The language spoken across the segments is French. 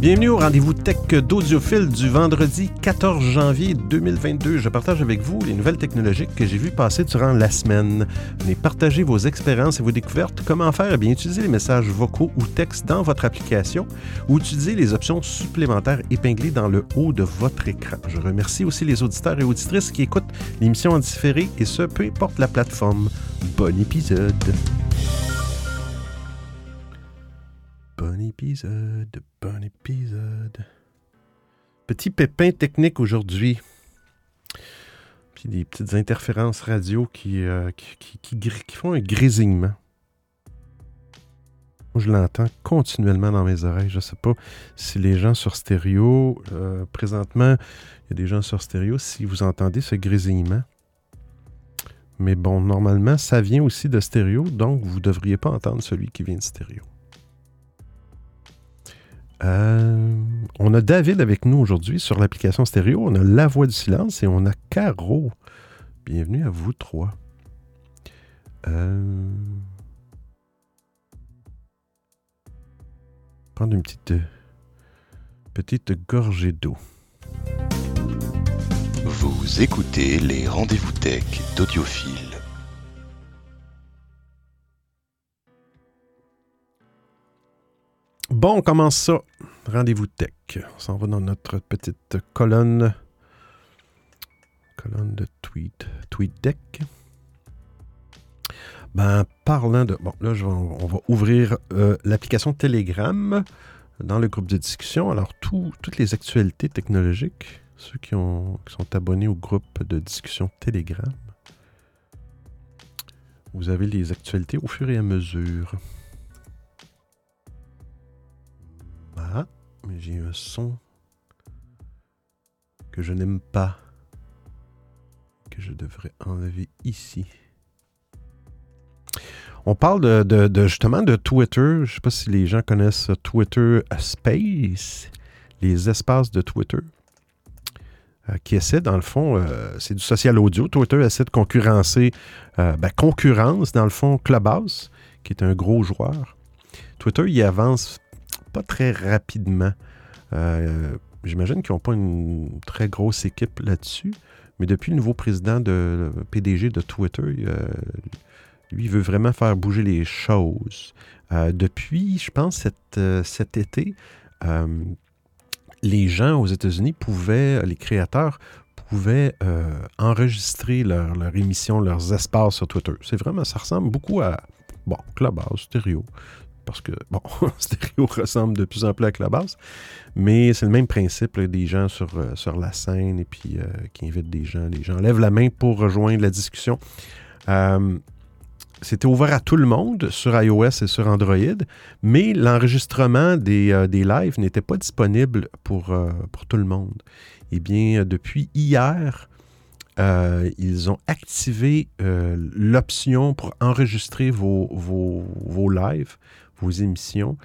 Bienvenue au rendez-vous tech d'Audiophile du vendredi 14 janvier 2022. Je partage avec vous les nouvelles technologiques que j'ai vues passer durant la semaine. Venez partager vos expériences et vos découvertes. Comment faire? Eh bien, utiliser les messages vocaux ou textes dans votre application ou utiliser les options supplémentaires épinglées dans le haut de votre écran. Je remercie aussi les auditeurs et auditrices qui écoutent l'émission en différé et ce, peu importe la plateforme. Bon épisode! Bon épisode, bon épisode. Petit pépin technique aujourd'hui. Puis des petites interférences radio qui, euh, qui, qui, font un grésillement. Moi, je l'entends continuellement dans mes oreilles. Je ne sais pas si les gens sur stéréo, euh, présentement, il y a des gens sur stéréo, si vous entendez ce grésillement. Mais bon, normalement, ça vient aussi de stéréo, donc vous ne devriez pas entendre celui qui vient de stéréo. Euh, on a David avec nous aujourd'hui sur l'application stéréo. On a La Voix du Silence et on a Caro. Bienvenue à vous trois. Euh, prendre une petite, petite gorgée d'eau. Vous écoutez les rendez-vous tech d'Audiophile. Bon, on commence ça. Rendez-vous tech. On s'en va dans notre petite colonne. Colonne de tweet. Tweet deck. Ben, parlant de. Bon, là, on va ouvrir euh, l'application Telegram dans le groupe de discussion. Alors, toutes les actualités technologiques, ceux qui, ont, qui sont abonnés au groupe de discussion Telegram, vous avez les actualités au fur et à mesure. Ah, mais j'ai un son que je n'aime pas, que je devrais enlever ici. On parle de, justement de Twitter. Je ne sais pas si les gens connaissent Twitter Space, les espaces de Twitter, euh, qui essaient, dans le fond, euh, c'est du social audio. Twitter essaie de concurrencer, euh, ben, concurrence, dans le fond, Clubhouse, qui est un gros joueur. Twitter, il avance pas très rapidement. Euh, j'imagine qu'ils n'ont pas une très grosse équipe là-dessus, mais depuis le nouveau président de PDG de Twitter, euh, lui, il veut vraiment faire bouger les choses. Euh, depuis, je pense, cet, cet été, les gens aux États-Unis pouvaient, les créateurs pouvaient enregistrer leur, leur, émission, leurs espaces sur Twitter. C'est vraiment, ça ressemble beaucoup à, bon, Clubhouse, Stereo parce que, bon, Stéréo ressemble de plus en plus à la base, mais c'est le même principe, des gens sur, euh, sur la scène et puis euh, qui invitent des gens. Les gens lèvent la main pour rejoindre la discussion. Euh, c'était ouvert à tout le monde sur iOS et sur Android, mais l'enregistrement des, des, lives n'était pas disponible pour, pour tout le monde. Eh bien, depuis hier, ils ont activé l'option pour enregistrer vos, vos, vos lives vos émissions,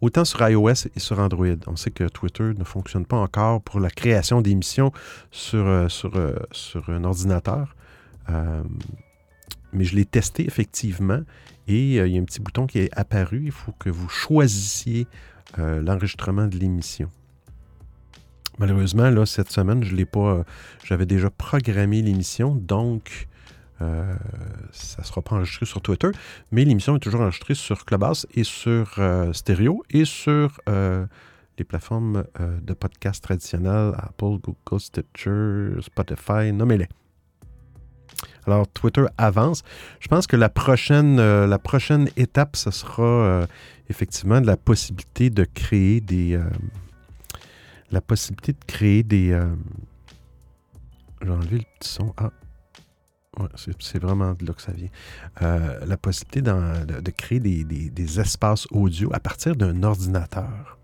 autant sur iOS et sur Android. On sait que Twitter ne fonctionne pas encore pour la création d'émissions sur, euh, sur, euh, sur un ordinateur. Euh, mais je l'ai testé effectivement et il y a un petit bouton qui est apparu. Il faut que vous choisissiez l'enregistrement de l'émission. Malheureusement, là, cette semaine, je l'ai pas. J'avais déjà programmé l'émission, donc euh, ça ne sera pas enregistré sur Twitter, mais l'émission est toujours enregistrée sur Clubhouse et sur euh, Stereo et sur euh, les plateformes de podcast traditionnelles, Apple, Google, Stitcher, Spotify, nommez-les. Alors, Twitter avance. Je pense que la prochaine, la prochaine étape, ce sera effectivement la possibilité de créer des. la possibilité de créer des. J'ai enlevé le petit son. Ah, c'est vraiment de là que ça vient. Euh, la possibilité de, créer des, espaces audio à partir d'un ordinateur.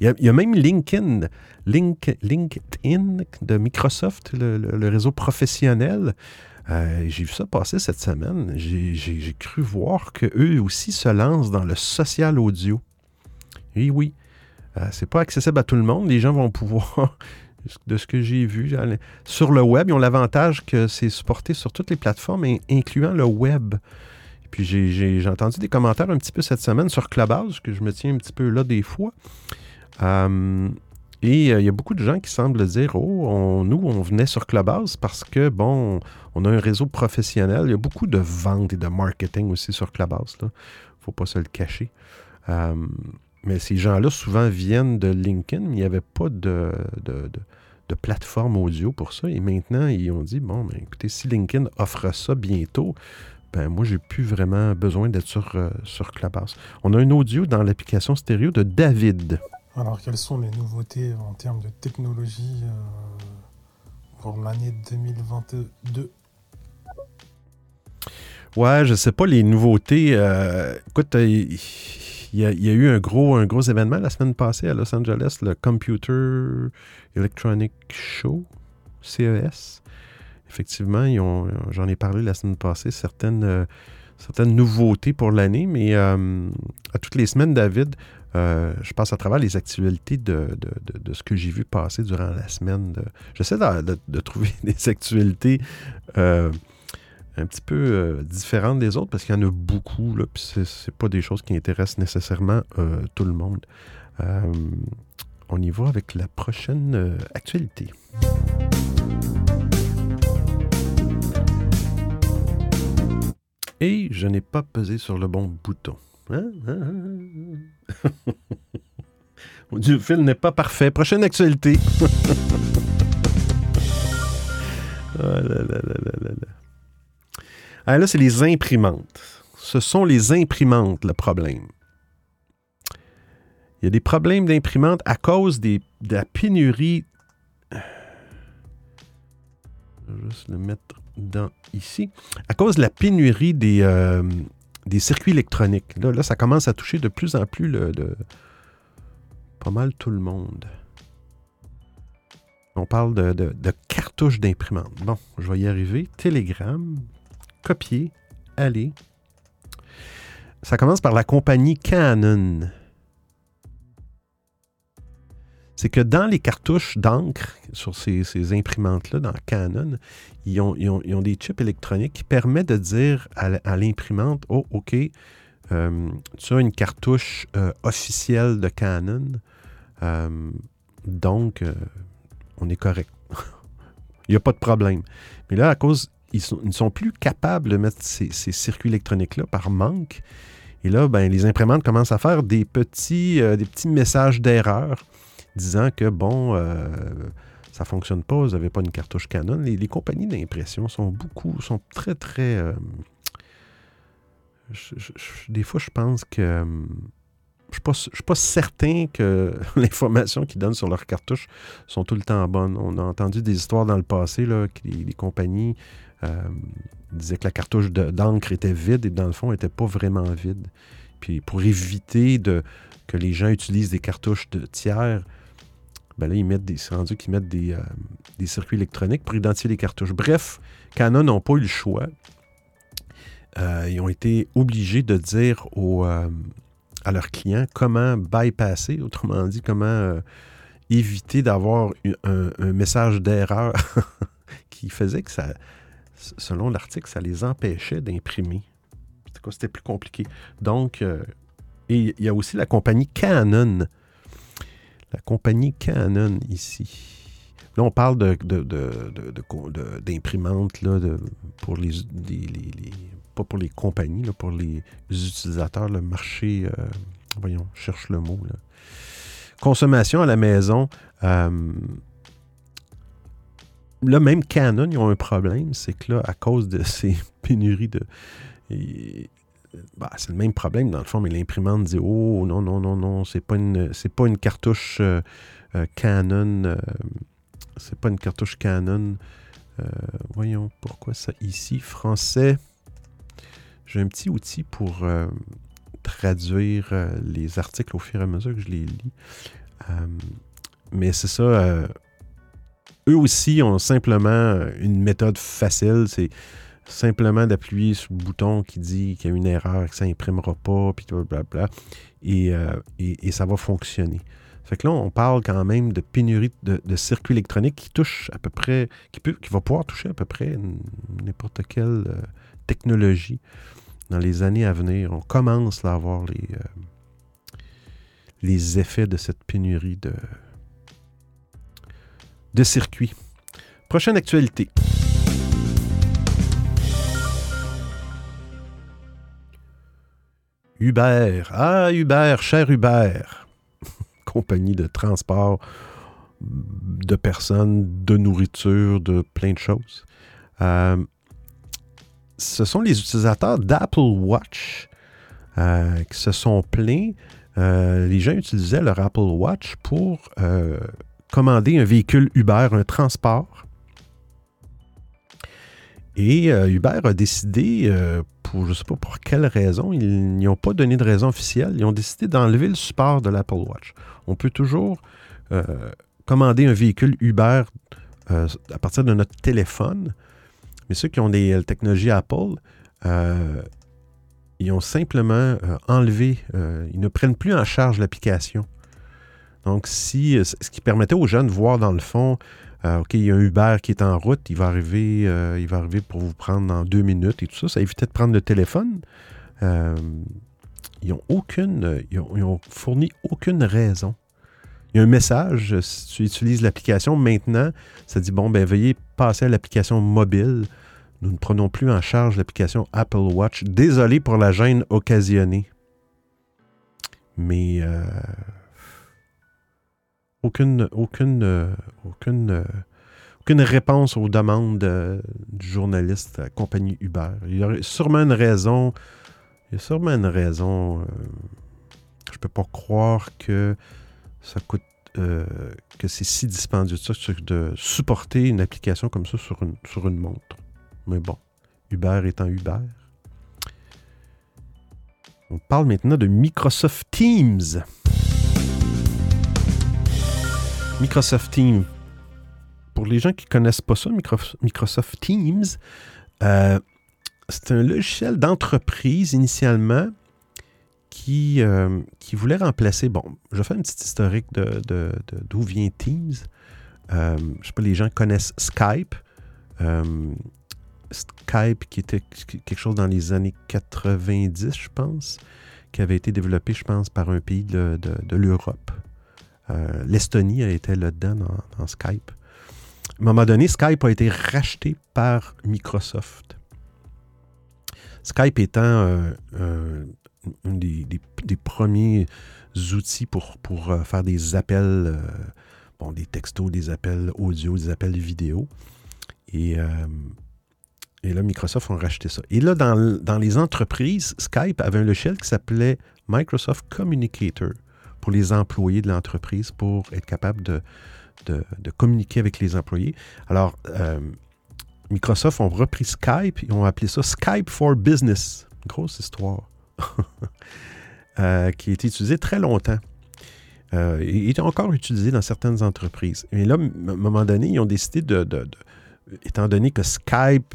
Il y, a, même LinkedIn, LinkedIn de Microsoft, le, réseau professionnel. Euh, j'ai vu ça passer cette semaine. J'ai cru voir qu'eux aussi se lancent dans le social audio. Oui, oui. Euh, c'est pas accessible à tout le monde. Les gens vont pouvoir de ce que j'ai vu. Sur le web, ils ont l'avantage que c'est supporté sur toutes les plateformes, incluant le web. Puis j'ai entendu des commentaires un petit peu cette semaine sur Clubhouse, que je me tiens un petit peu là des fois. Euh, et il y a beaucoup de gens qui semblent dire Oh, nous, on venait sur Clubhouse parce que, bon, on a un réseau professionnel. Il y a beaucoup de ventes et de marketing aussi sur Clubhouse. Il ne faut pas se le cacher. mais ces gens-là, souvent, viennent de LinkedIn. Il n'y avait pas de, de, plateforme audio pour ça. Et maintenant, ils ont dit Bon, ben, écoutez, si LinkedIn offre ça bientôt, ben moi, j'ai plus vraiment besoin d'être sur, euh, sur Clubhouse. On a un audio dans l'application stéréo de David. Alors, quelles sont les nouveautés en termes de technologie euh, pour l'année 2022 Ouais, je sais pas les nouveautés. Euh, écoute, il y, a eu un gros, un gros événement la semaine passée à Los Angeles, le Computer Electronic Show, CES effectivement, j'en ai parlé la semaine passée, certaines, euh, certaines nouveautés pour l'année, mais euh, à toutes les semaines, David, euh, je passe à travers les actualités de, ce que j'ai vu passer durant la semaine. J'essaie de, trouver des actualités un petit peu différentes des autres parce qu'il y en a beaucoup, là, puis c'est pas des choses qui intéressent nécessairement tout le monde. on y va avec la prochaine actualité. Et je n'ai pas pesé sur le bon bouton. Hein? Le fil n'est pas parfait. Prochaine actualité. ah là, là, là, ah, là, c'est les imprimantes. Ce sont les imprimantes le problème. Il y a des problèmes d'imprimantes à cause des, de la pénurie. Je vais juste le mettre dans, ici, à cause de la pénurie des, euh, des circuits électroniques. Là, ça commence à toucher de plus en plus le, pas mal tout le monde. On parle de, de cartouches d'imprimante. Bon, je vais y arriver. Telegram, copier, aller. Ça commence par la compagnie Canon c'est que dans les cartouches d'encre, sur ces, imprimantes-là, dans Canon, ils ont, des chips électroniques qui permettent de dire à, l'imprimante Oh, OK, euh, tu as une cartouche euh, officielle de Canon, euh, donc on est correct. Il n'y a pas de problème. Mais là, à cause, ils, ne sont plus capables de mettre ces, circuits électroniques-là par manque. Et là, ben, les imprimantes commencent à faire des petits, des petits messages d'erreur disant que, bon, euh, ça ne fonctionne pas, vous n'avez pas une cartouche Canon. Les, compagnies d'impression sont beaucoup, sont très, très... Euh, des fois, je pense que... Euh, je ne suis, pas certain que l'information qu'ils donnent sur leurs cartouches sont tout le temps bonnes. On a entendu des histoires dans le passé, là, que les, compagnies disaient que la cartouche d'encre était vide et dans le fond, elle n'était pas vraiment vide. Puis pour éviter que les gens utilisent des cartouches de tiers, ben là, ils mettent des, c'est rendu qu'ils mettent des, euh, circuits électroniques pour identifier les cartouches. Bref, Canon n'ont pas eu le choix. Euh, ils ont été obligés de dire euh, à leurs clients comment bypasser, autrement dit, comment éviter d'avoir un, message d'erreur qui faisait que ça, selon l'article, ça les empêchait d'imprimer. C'était plus compliqué. Donc, et il y a aussi la compagnie Canon la compagnie Canon ici. Là, on parle de, d'imprimantes pour les, pas pour les compagnies, pour les utilisateurs, le marché, euh, voyons, cherche le mot. Consommation à la maison. Euh, là, même Canon, ils ont un problème, c'est que là, à cause de ces pénuries de. Bah, c'est le même problème dans le fond, mais l'imprimante dit Oh non, non, non, non, c'est pas une c'est pas une cartouche euh, euh, Canon. Euh, c'est pas une cartouche Canon. voyons pourquoi ça ici. Français. J'ai un petit outil pour traduire les articles au fur et à mesure que je les lis. mais c'est ça. Eux aussi ont simplement une méthode facile. C'est simplement d'appuyer sur le bouton qui dit qu'il y a une erreur, que ça n'imprimera pas, puis blablabla, et, euh, et, et, ça va fonctionner. Fait que là, on parle quand même de pénurie de, circuits électroniques qui touche à peu près, qui, peut, qui va pouvoir toucher à peu près n'importe quelle euh, technologie dans les années à venir. On commence à avoir les, euh, les effets de cette pénurie de, de circuits. Prochaine actualité. Uber. Ah, Uber, cher Uber. Compagnie de transport de personnes, de nourriture, de plein de choses. Euh, ce sont les utilisateurs d'Apple Watch euh, qui se sont plaints. Euh, les gens utilisaient leur Apple Watch pour commander un véhicule Uber, un transport. Et Uber a décidé, pour je ne sais pas pour quelle raison, ils n'y ont pas donné de raison officielle, ils ont décidé d'enlever le support de l'Apple Watch. On peut toujours commander un véhicule Uber euh, à partir de notre téléphone. Mais ceux qui ont des euh, technologies Apple, euh, ils ont simplement enlevé, ils ne prennent plus en charge l'application. Donc, si ce qui permettait aux jeunes de voir dans le fond, OK, il y a un Uber qui est en route, il va arriver, il va arriver pour vous prendre dans deux minutes et tout ça, ça évitait de prendre le téléphone. ils n'ont aucune, ils ont fourni aucune raison il y a un message, si tu utilises l'application maintenant, ça dit, bon, ben veuillez passer à l'application mobile. Nous ne prenons plus en charge l'application Apple Watch. Désolé pour la gêne occasionnée. Mais euh, aucune, aucune, euh, aucune, euh, aucune réponse aux demandes du journaliste à compagnie Uber. Il y a sûrement une raison. Il y a sûrement une raison. je peux pas croire que ça coûte euh, que c'est si dispendieux de supporter une application comme ça sur une, sur une montre. Mais bon, Uber étant Uber. On parle maintenant de Microsoft Teams. Microsoft Teams. Pour les gens qui ne connaissent pas ça, Microsoft Teams, euh, c'est un logiciel d'entreprise initialement qui, euh, qui voulait remplacer. Bon, je fais une petite historique de, d'où vient Teams. Euh, je ne sais pas, les gens connaissent Skype. Euh, Skype, qui était quelque chose dans les années 90, je pense, qui avait été développé, je pense, par un pays de, l'Europe. L'Estonie a été là-dedans dans, Skype. À un moment donné, Skype a été racheté par Microsoft. Skype étant un des, premiers outils pour, euh, faire des appels, euh, bon, des textos, des appels audio, des appels vidéo. Et, euh, et là, Microsoft a racheté ça. Et là, dans, les entreprises, Skype avait un logiciel qui s'appelait Microsoft Communicator pour les employés de l'entreprise pour être capable de, de, communiquer avec les employés. Alors, Microsoft ont repris Skype et ont appelé ça Skype for Business. Grosse histoire. Euh, qui a été utilisé très longtemps. Euh, il est encore utilisé dans certaines entreprises. Mais là, à un moment donné, ils ont décidé de, étant donné que Skype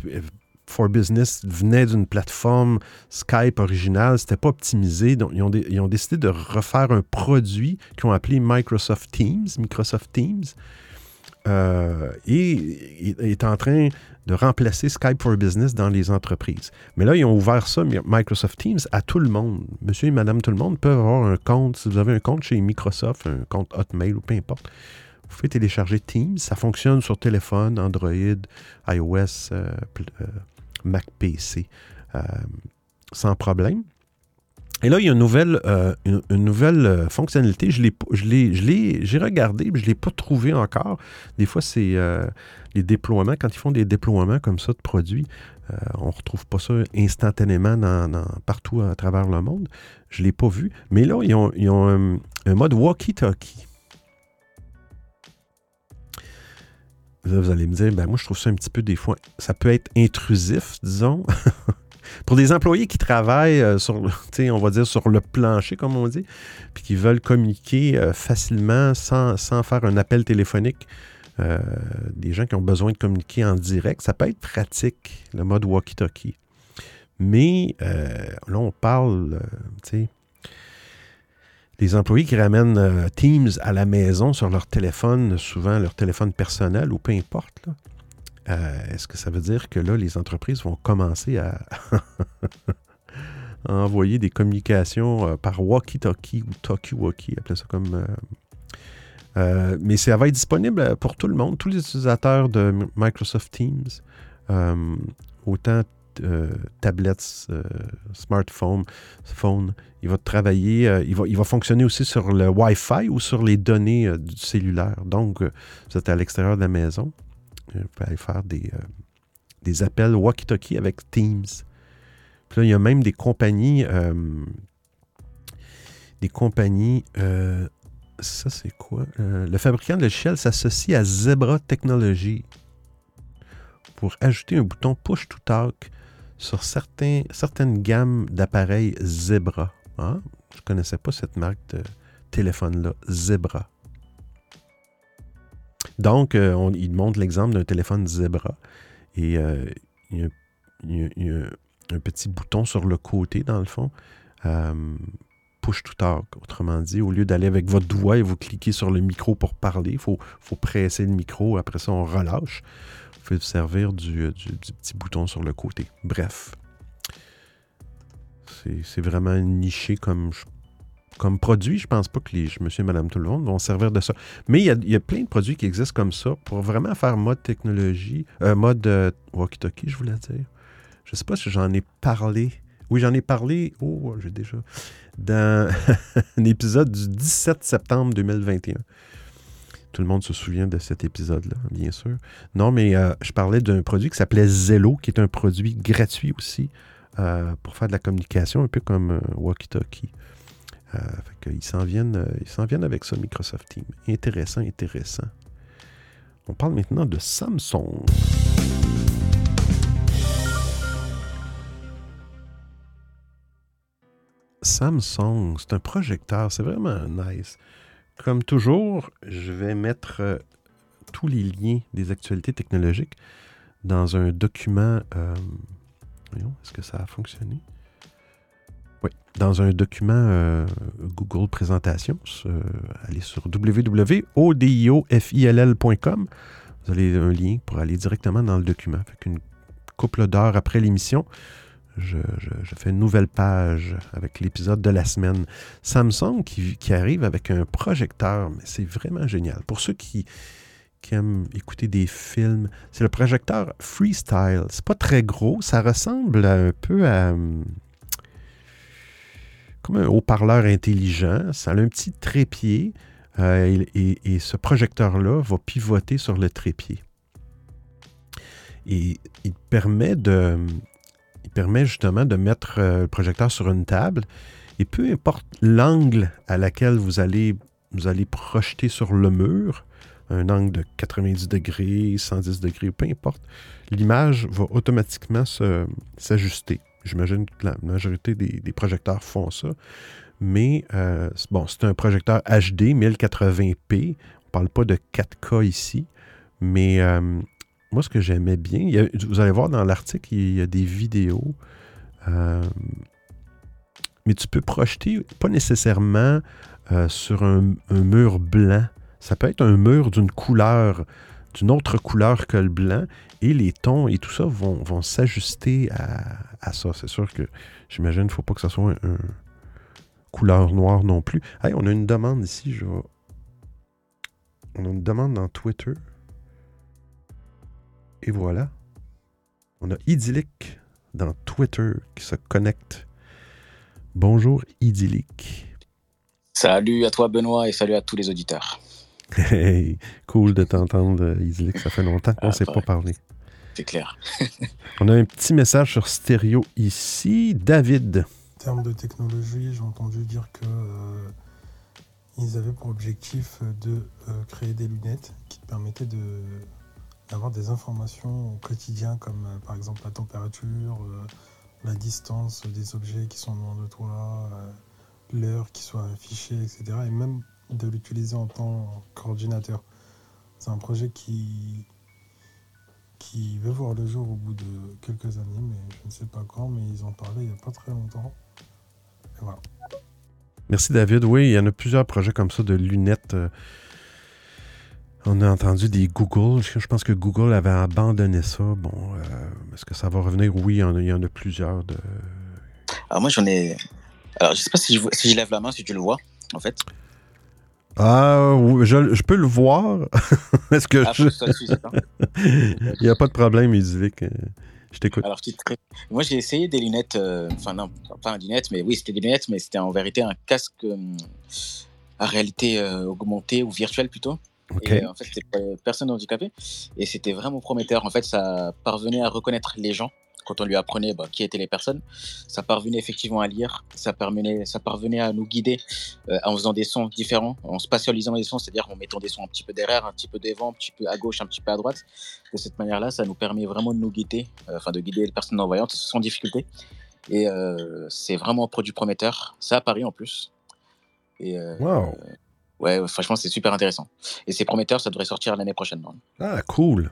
for Business venait d'une plateforme Skype originale, c'était pas optimisé, donc ils ont, décidé de refaire un produit qu'ils ont appelé Microsoft Teams, Microsoft Teams, euh, et est en train de remplacer Skype for Business dans les entreprises. Mais là, ils ont ouvert ça, Microsoft Teams, à tout le monde. Monsieur et madame tout le monde peuvent avoir un compte. Si vous avez un compte chez Microsoft, un compte Hotmail ou peu importe, vous pouvez télécharger Teams. Ça fonctionne sur téléphone, Android, iOS, euh, euh, Mac PC, sans problème. Et là, il y a une nouvelle, euh, une, nouvelle euh, fonctionnalité. Je l'ai, j'ai regardé, mais je ne l'ai pas trouvé encore. Des fois, c'est euh, les déploiements. Quand ils font des déploiements comme ça de produits, on ne retrouve pas ça instantanément partout à travers le monde. Je ne l'ai pas vu. Mais là, ils ont un, mode walkie-talkie. Vous allez me dire, ben moi, je trouve ça un petit peu des fois, ça peut être intrusif, disons. Pour des employés qui travaillent euh, sur, on va dire sur le plancher, comme on dit, puis qui veulent communiquer euh, facilement sans, faire un appel téléphonique, euh, des gens qui ont besoin de communiquer en direct, ça peut être pratique, le mode walkie-talkie. Mais là, on parle, tu sais, des employés qui ramènent Teams à la maison sur leur téléphone, souvent leur téléphone personnel ou peu importe. Euh, est-ce que ça veut dire que là, les entreprises vont commencer à, envoyer des communications par walkie-talkie ou talkie-walkie, appelez ça comme. mais ça va être disponible pour tout le monde, tous les utilisateurs de Microsoft Teams, autant tablettes, smartphones, phone. Il va travailler, il, va, il va fonctionner aussi sur le Wi-Fi ou sur les données du cellulaire. Donc, vous êtes à l'extérieur de la maison. Vous pouvez aller faire des, des appels walkie-talkie avec Teams. Puis là, il y a même des compagnies. Euh, des compagnies. Euh, ça, c'est quoi? Euh, Le fabricant de logiciels s'associe à Zebra Technology pour ajouter un bouton Push to Talk sur certaines gammes d'appareils Zebra. Hein? Je ne connaissais pas cette marque de téléphone-là, Zebra. Donc, on, il montre l'exemple d'un téléphone Zebra. Et euh, il, y a, un petit bouton sur le côté, dans le fond. Euh, push to talk. Autrement dit, au lieu d'aller avec votre doigt et vous cliquer sur le micro pour parler, il faut, presser le micro. Après ça, on relâche. Vous pouvez servir du, petit bouton sur le côté. Bref. C'est vraiment niché comme produit, je pense pas que les monsieur et madame tout le monde vont servir de ça. Mais il y, a, plein de produits qui existent comme ça pour vraiment faire mode technologie, euh, mode euh, walkie-talkie, je voulais dire. Je sais pas si j'en ai parlé. Oui, j'en ai parlé, oh, j'ai déjà, dans un épisode du 17 septembre 2021. Tout le monde se souvient de cet épisode-là, bien sûr. Non, mais euh, je parlais d'un produit qui s'appelait Zello, qui est un produit gratuit aussi pour faire de la communication, un peu comme Walkie Talkie. Euh, ils s'en viennent, euh, viennent avec ça, Microsoft Teams. Intéressant, intéressant. On parle maintenant de Samsung. Samsung, c'est un projecteur, c'est vraiment nice. Comme toujours, je vais mettre euh, tous les liens des actualités technologiques dans un document. voyons, est-ce que ça a fonctionné? Oui, dans un document euh, Google Présentations, euh, allez sur www.odiofill.com. Vous avez un lien pour aller directement dans le document. Fait qu'une couple d'heures après l'émission, je, fais une nouvelle page avec l'épisode de la semaine. Samsung qui, arrive avec un projecteur, mais c'est vraiment génial. Pour ceux qui, aiment écouter des films, c'est le projecteur Freestyle. C'est pas très gros, ça ressemble un peu à comme un haut-parleur intelligent. Ça a un petit trépied euh, et, ce projecteur-là va pivoter sur le trépied. Et il permet de, il permet justement de mettre euh, le projecteur sur une table et peu importe l'angle à laquelle vous allez, vous allez projeter sur le mur, un angle de 90 degrés, 110 degrés, peu importe, l'image va automatiquement s'ajuster. J'imagine que la majorité des, projecteurs font ça. Mais euh, bon, c'est un projecteur HD 1080p. On ne parle pas de 4K ici. Mais euh, moi, ce que j'aimais bien, vous allez voir dans l'article, il y a des vidéos. Euh, mais tu peux projeter pas nécessairement sur un, mur blanc. Ça peut être un mur d'une couleur, d'une autre couleur que le blanc. Et les tons et tout ça vont, s'ajuster à, ça. C'est sûr que j'imagine qu'il ne faut pas que ça soit un, couleur noire non plus. Hey, on a une demande ici. Je On a une demande dans Twitter. Et voilà. On a Idyllic dans Twitter qui se connecte. Bonjour Idyllic. Salut à toi Benoît et salut à tous les auditeurs. Hey, cool de t'entendre, Idyllic. Ça fait longtemps qu'on ne ah, s'est pas parlé. C'est clair. On a un petit message sur stéréo ici. David. En termes de technologie, j'ai entendu dire que euh, ils avaient pour objectif de euh, créer des lunettes qui te permettaient de, d'avoir des informations au quotidien, comme euh, par exemple la température, la distance des objets qui sont loin de toi, l'heure qui soit affichée, etc. Et même de l'utiliser en tant qu'ordinateur. C'est un projet qui, qui va voir le jour au bout de quelques années, mais je ne sais pas quand, mais ils en parlaient il n'y a pas très longtemps. Merci David. Oui, il y en a plusieurs projets comme ça de lunettes. On a entendu des Google. Je pense que Google avait abandonné ça. Bon, euh, est-ce que ça va revenir? Oui, il y en a, plusieurs de. Alors moi j'en ai. Alors je sais pas si je, si je lève la main, si tu le vois, en fait. Ah, oui, je, je peux le voir. Est-ce que Ah, je... Il n'y a pas de problème, Idyllic. Euh, Je t'écoute. Alors, moi j'ai essayé des lunettes, euh, enfin non, pas des lunettes, mais oui, c'était des lunettes, mais c'était en vérité un casque euh, à réalité euh, augmentée ou virtuelle plutôt. Et en fait, c'était pour les personnes handicapées. Et c'était vraiment prometteur. En fait, ça parvenait à reconnaître les gens quand on lui apprenait bah, qui étaient les personnes. Ça parvenait effectivement à lire. Ça parvenait, ça parvenait à nous guider euh, en faisant des sons différents, en spatialisant les sons, c'est-à-dire en mettant des sons un petit peu derrière, un petit peu devant, un petit peu à gauche, un petit peu à droite. De cette manière-là, ça nous permet vraiment de nous guider, euh, enfin de guider les personnes non-voyantes sans difficulté. Et euh, c'est vraiment un produit prometteur. C'est à Paris en plus. Et Wow. Ouais, franchement, c'est super intéressant. Et c'est prometteur, ça devrait sortir l'année prochaine. non? Ah, cool.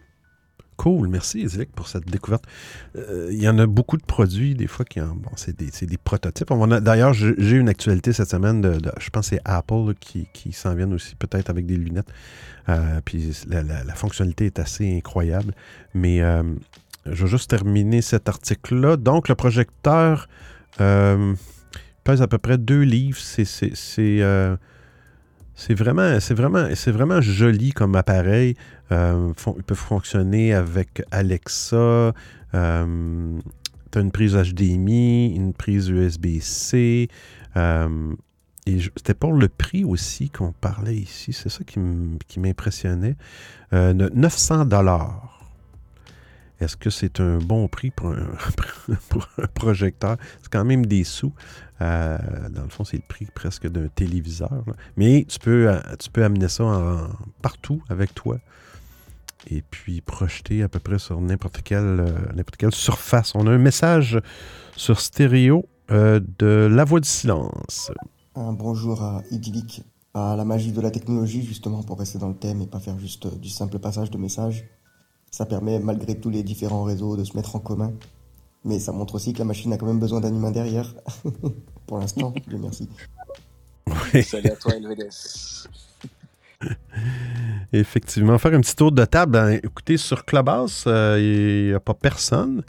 Cool. Merci, Idyllic, pour cette découverte. Euh, Il y en a beaucoup de produits, des fois, qui en, bon, c'est des, prototypes. D'ailleurs, j'ai une actualité cette semaine je pense que c'est Apple qui, s'en viennent aussi, peut-être avec des lunettes. Euh, puis la, fonctionnalité est assez incroyable. Mais euh, je vais juste terminer cet article-là. Donc, le projecteur pèse à peu près deux livres. C'est. C'est- euh, vraiment, c'est vraiment, c'est vraiment joli comme appareil. Euh, fon- il peut fonctionner avec Alexa. Euh, tu as une prise HDMI, une prise USB-C. euh, c'était pour le prix aussi qu'on parlait ici. C'est ça qui m'impressionnait. Euh, de 900 dollars. Est-ce que c'est un bon prix pour un projecteur? C'est quand même des sous. Euh, dans le fond, c'est le prix presque d'un téléviseur. Mais tu peux, euh, tu peux amener ça partout avec toi et puis projeter à peu près sur n'importe quelle, euh, quelle surface. On a un message sur stéréo euh, de La Voix du Silence. Un bonjour à Idyllic, à la magie de la technologie, justement, pour rester dans le thème et pas faire juste du simple passage de messages. Ça permet, malgré tous les différents réseaux, de se mettre en commun. Mais ça montre aussi que la machine a quand même besoin d'un humain derrière. pour l'instant, Dieu merci. Salut à toi, LVDS. Effectivement, faire un petit tour de table. Ben, écoutez, sur Clubhouse, euh, il n'y a pas personne.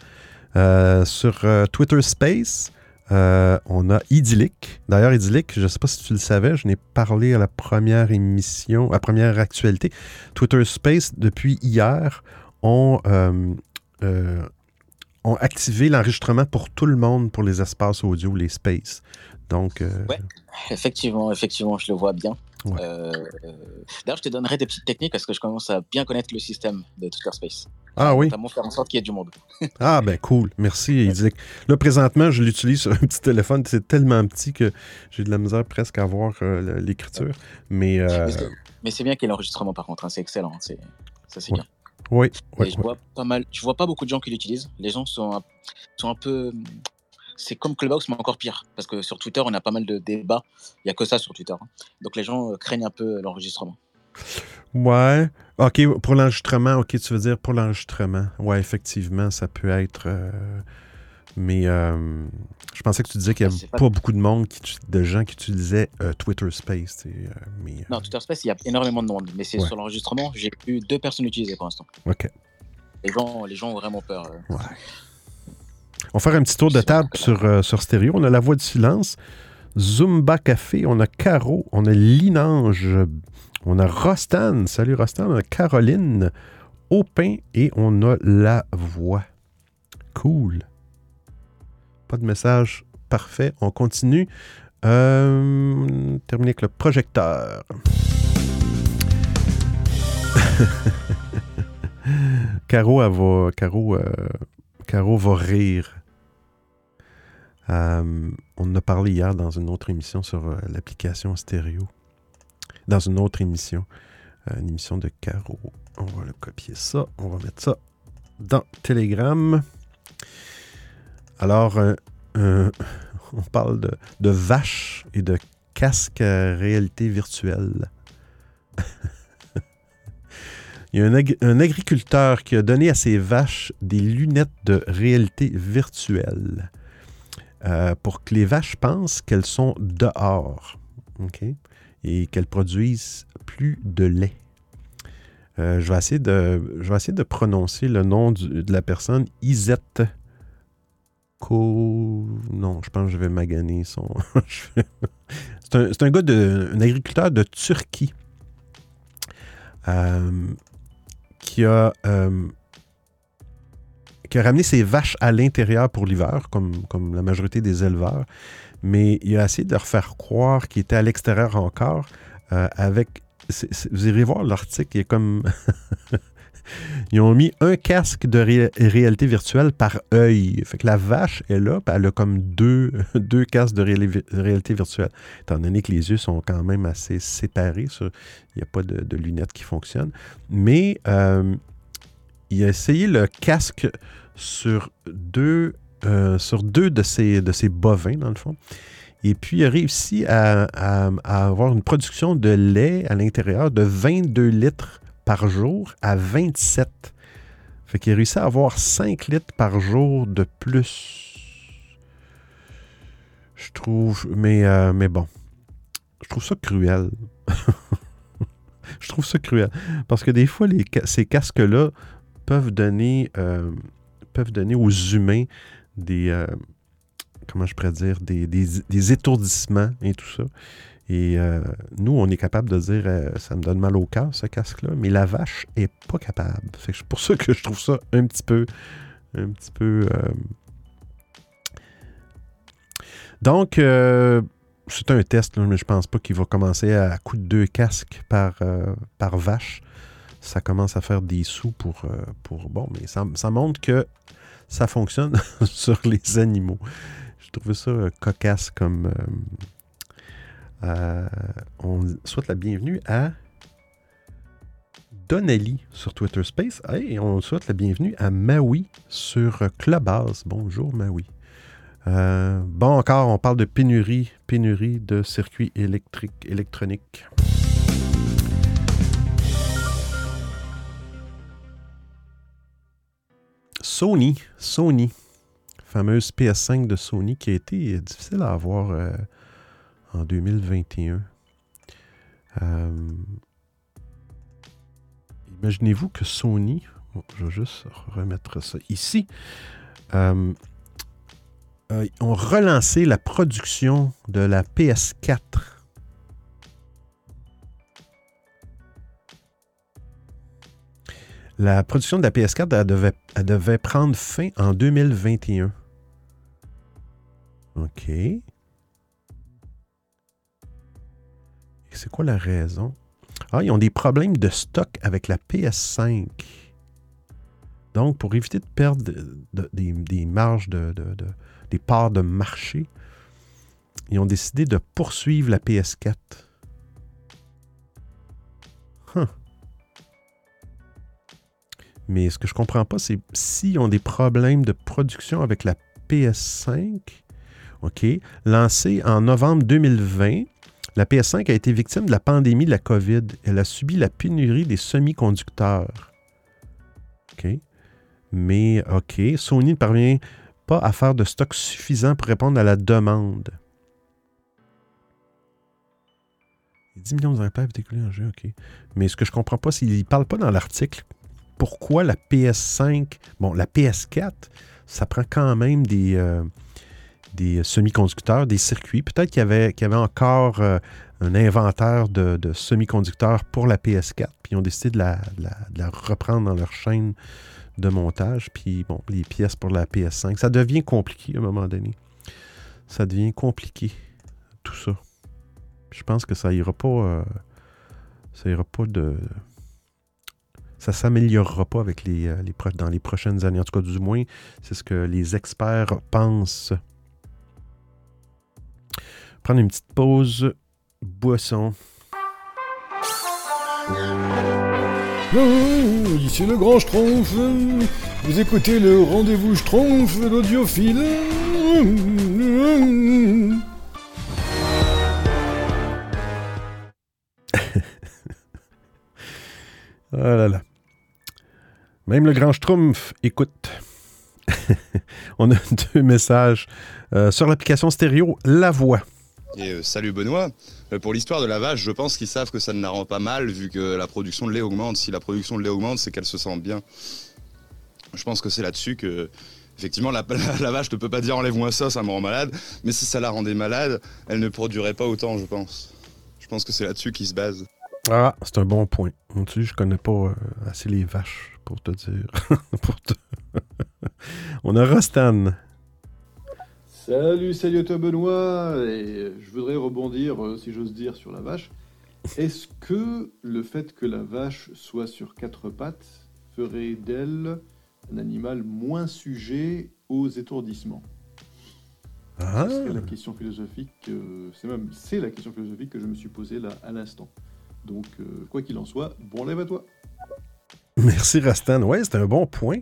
Euh, sur euh, Twitter Space, euh, on a Idyllic. D'ailleurs, Idyllic, je ne sais pas si tu le savais, je n'ai parlé à la première émission, à la première actualité. Twitter Space, depuis hier, ont, euh, euh, ont activé l'enregistrement pour tout le monde pour les espaces audio, les spaces. Donc, euh, Ouais. Effectivement, effectivement, je le vois bien. Ouais. Euh, euh, D'ailleurs, je te donnerai des petites techniques parce que je commence à bien connaître le système de Twitter Space. ah oui. Notamment faire en sorte qu'il y ait du monde. Ah, ben cool. Merci, Idyllic. Là, présentement, je l'utilise sur un petit téléphone. C'est tellement petit que j'ai de la misère presque à voir euh, l'écriture. Mais, Mais c'est- bien qu'il y ait l'enregistrement par contre, hein, c'est excellent. c'est- Ça, c'est Ouais. bien. Oui, oui, je oui. vois pas mal, je vois pas beaucoup de gens qui l'utilisent. Les gens sont un, sont un peu. C'est comme Clubhouse, mais encore pire. Parce que sur Twitter, on a pas mal de débats. Il n'y a que ça sur Twitter. hein. Donc les gens euh, craignent un peu l'enregistrement. Ouais. OK, pour l'enregistrement, OK, tu veux dire pour l'enregistrement? Ouais, effectivement, ça peut être. euh, mais euh, je pensais que tu disais qu'il n'y avait pas... pas- beaucoup de monde, qui, de gens qui utilisaient euh, Twitter Space. euh, mais, Non, Twitter Space, il y a énormément de monde. Mais c'est Ouais. sur l'enregistrement, j'ai eu deux personnes utilisées pour l'instant. OK. Les gens, les gens ont vraiment peur. Ouais. On va faire un petit tour de table sur, sur stéréo. On a La Voix du Silence, Zumba Café, on a Caro, on a Linange, on a Rostan, salut Rostan, on a Caroline, Aupin et on a La Voix. Cool. Pas de message. Parfait. On continue. Euh, terminer avec le projecteur. Caro, va, Caro, euh, Caro va rire. Euh, on en a parlé hier dans une autre émission sur euh, l'application stéréo. Dans une autre émission. Une émission de Caro. On va le copier ça. On va mettre ça dans Telegram. Alors, euh, euh, on parle de, vaches et de casques à réalité virtuelle. Il y a un, ag- un agriculteur qui a donné à ses vaches des lunettes de réalité virtuelle euh, pour que les vaches pensent qu'elles sont dehors et qu'elles produisent plus de lait. Euh, je, vais essayer de, prononcer le nom de la personne, Isette Non, je pense que je vais maganer son. c'est un, gars, agriculteur de Turquie euh, qui a. Euh, qui a ramené ses vaches à l'intérieur pour l'hiver, comme, comme la majorité des éleveurs, mais il a essayé de leur faire croire qu'il était à l'extérieur encore, euh, avec... vous irez voir l'article, il est comme... Ils ont mis un casque de réalité virtuelle par œil. Fait que la vache est là, elle a comme deux, deux casques de réalité virtuelle. Étant donné que les yeux sont quand même assez séparés, il n'y a pas de, lunettes qui fonctionnent. Mais euh, il a essayé le casque sur deux, euh, sur deux de ces, de bovins, dans le fond. Et puis, il a réussi à, avoir une production de lait à l'intérieur de 22 litres par jour à 27. Fait qu'il a réussi à avoir 5 litres par jour de plus. Je trouve. Mais, euh, mais bon. Je trouve ça cruel. je trouve ça cruel. Parce que des fois, les, ces casques-là peuvent donner. Euh, peuvent donner aux humains des, euh, comment je pourrais dire, des, étourdissements et tout ça. Et euh, nous, on est capable de dire, euh, ça me donne mal au cœur, ce casque-là, mais la vache est pas capable. C'est pour ça que je trouve ça un petit peu, un petit peu. Donc, c'est un test, mais je pense pas qu'il va commencer à coup de deux casques par, par vache. Ça commence à faire des sous pour. pour bon, mais ça, ça montre que ça fonctionne sur les animaux. Je trouvais ça euh, cocasse comme. Euh, euh, on souhaite la bienvenue à Donnelly sur Twitter Space et on souhaite la bienvenue à Maui sur Clubhouse. Bonjour Maui. bon, encore, on parle de pénurie, pénurie de circuits électriques, électroniques. Sony, Sony, fameuse PS5 de Sony qui a été difficile à avoir euh, en 2021. Euh, imaginez-vous que Sony, je vais juste remettre ça ici, euh, ont relancé la production de la PS4 La production de la PS4 elle devait, devait prendre fin en 2021. OK. C'est quoi la raison? Ah, ils ont des problèmes de stock avec la PS5. Donc, pour éviter de perdre des, marges, de, des parts de marché, ils ont décidé de poursuivre la PS4. Huh. Mais ce que je ne comprends pas, c'est s'ils ont des problèmes de production avec la PS5, OK, lancée en novembre 2020, la PS5 a été victime de la pandémie de la COVID. Elle a subi la pénurie des semi-conducteurs. OK. Mais, OK, Sony ne parvient pas à faire de stock suffisant pour répondre à la demande. 10 millions d'exemplaires écoulés en jeu, OK. Mais ce que je ne comprends pas, c'est qu'il ne parle pas dans l'article pourquoi la PS5, bon, la PS4, ça prend quand même des, euh, des semi-conducteurs, des circuits. Peut-être qu'il y avait, encore euh, un inventaire de, semi-conducteurs pour la PS4, puis ils ont décidé de la, reprendre dans leur chaîne de montage, puis bon, les pièces pour la PS5. Ça devient compliqué à un moment donné. Ça devient compliqué, tout ça. je pense que ça ira pas. Euh, ça ira pas de ça s'améliorera pas avec les, euh, dans les prochaines années. En tout cas, du moins, c'est ce que les experts pensent. Prendre une petite pause. Boisson. ici le grand Schtroumpf. Vous écoutez le rendez-vous Schtroumpf, l'audiophile. oh là là. Même le grand Schtroumpf écoute. On a deux messages euh, sur l'application stéréo La Voix. Et euh, salut Benoît. Euh, pour l'histoire de la vache, je pense qu'ils savent que ça ne la rend pas mal vu que la production de lait augmente. Si la production de lait augmente, c'est qu'elle se sent bien. Je pense que c'est là-dessus que Effectivement, la, vache ne peut pas dire enlève-moi ça, ça me rend malade. Mais si ça la rendait malade, elle ne produirait pas autant, je pense. Je pense que c'est là-dessus qu'il se base. Ah, c'est un bon point. Tu sais, je connais pas euh, assez les vaches pour te dire. pour te... On a Rostan. Salut, salut à toi Benoît. Et je voudrais rebondir, euh, si j'ose dire, sur la vache. Est-ce que le fait que la vache soit sur quatre pattes ferait d'elle un animal moins sujet aux étourdissements? Ah, C'est la question philosophique, euh, c'est même c'est la question philosophique que je me suis posée là à l'instant. Donc, euh, quoi qu'il en soit, bon lève à toi. merci Rastan. Ouais, c'est un bon point.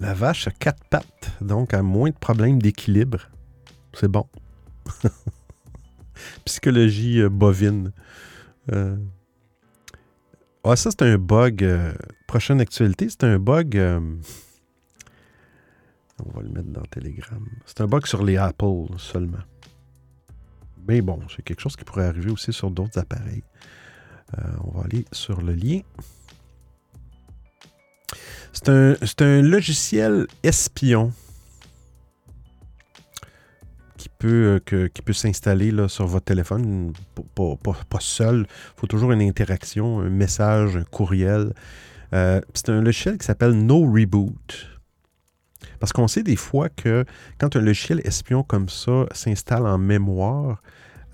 La vache a quatre pattes, donc a moins de problèmes d'équilibre. C'est bon. Psychologie euh, bovine. Euh, Ah, ça, c'est un bug. euh, Prochaine actualité, c'est un bug. On va le mettre dans Telegram. C'est un bug sur les Apple seulement. Mais bon, c'est quelque chose qui pourrait arriver aussi sur d'autres appareils. On va aller sur le lien. C'est un, un logiciel espion qui peut, euh, peut s'installer sur votre téléphone, pas, seul. Il faut toujours une interaction, un message, un courriel. Euh, c'est un logiciel qui s'appelle No Reboot. Parce qu'on sait des fois que quand un logiciel espion comme ça s'installe en mémoire,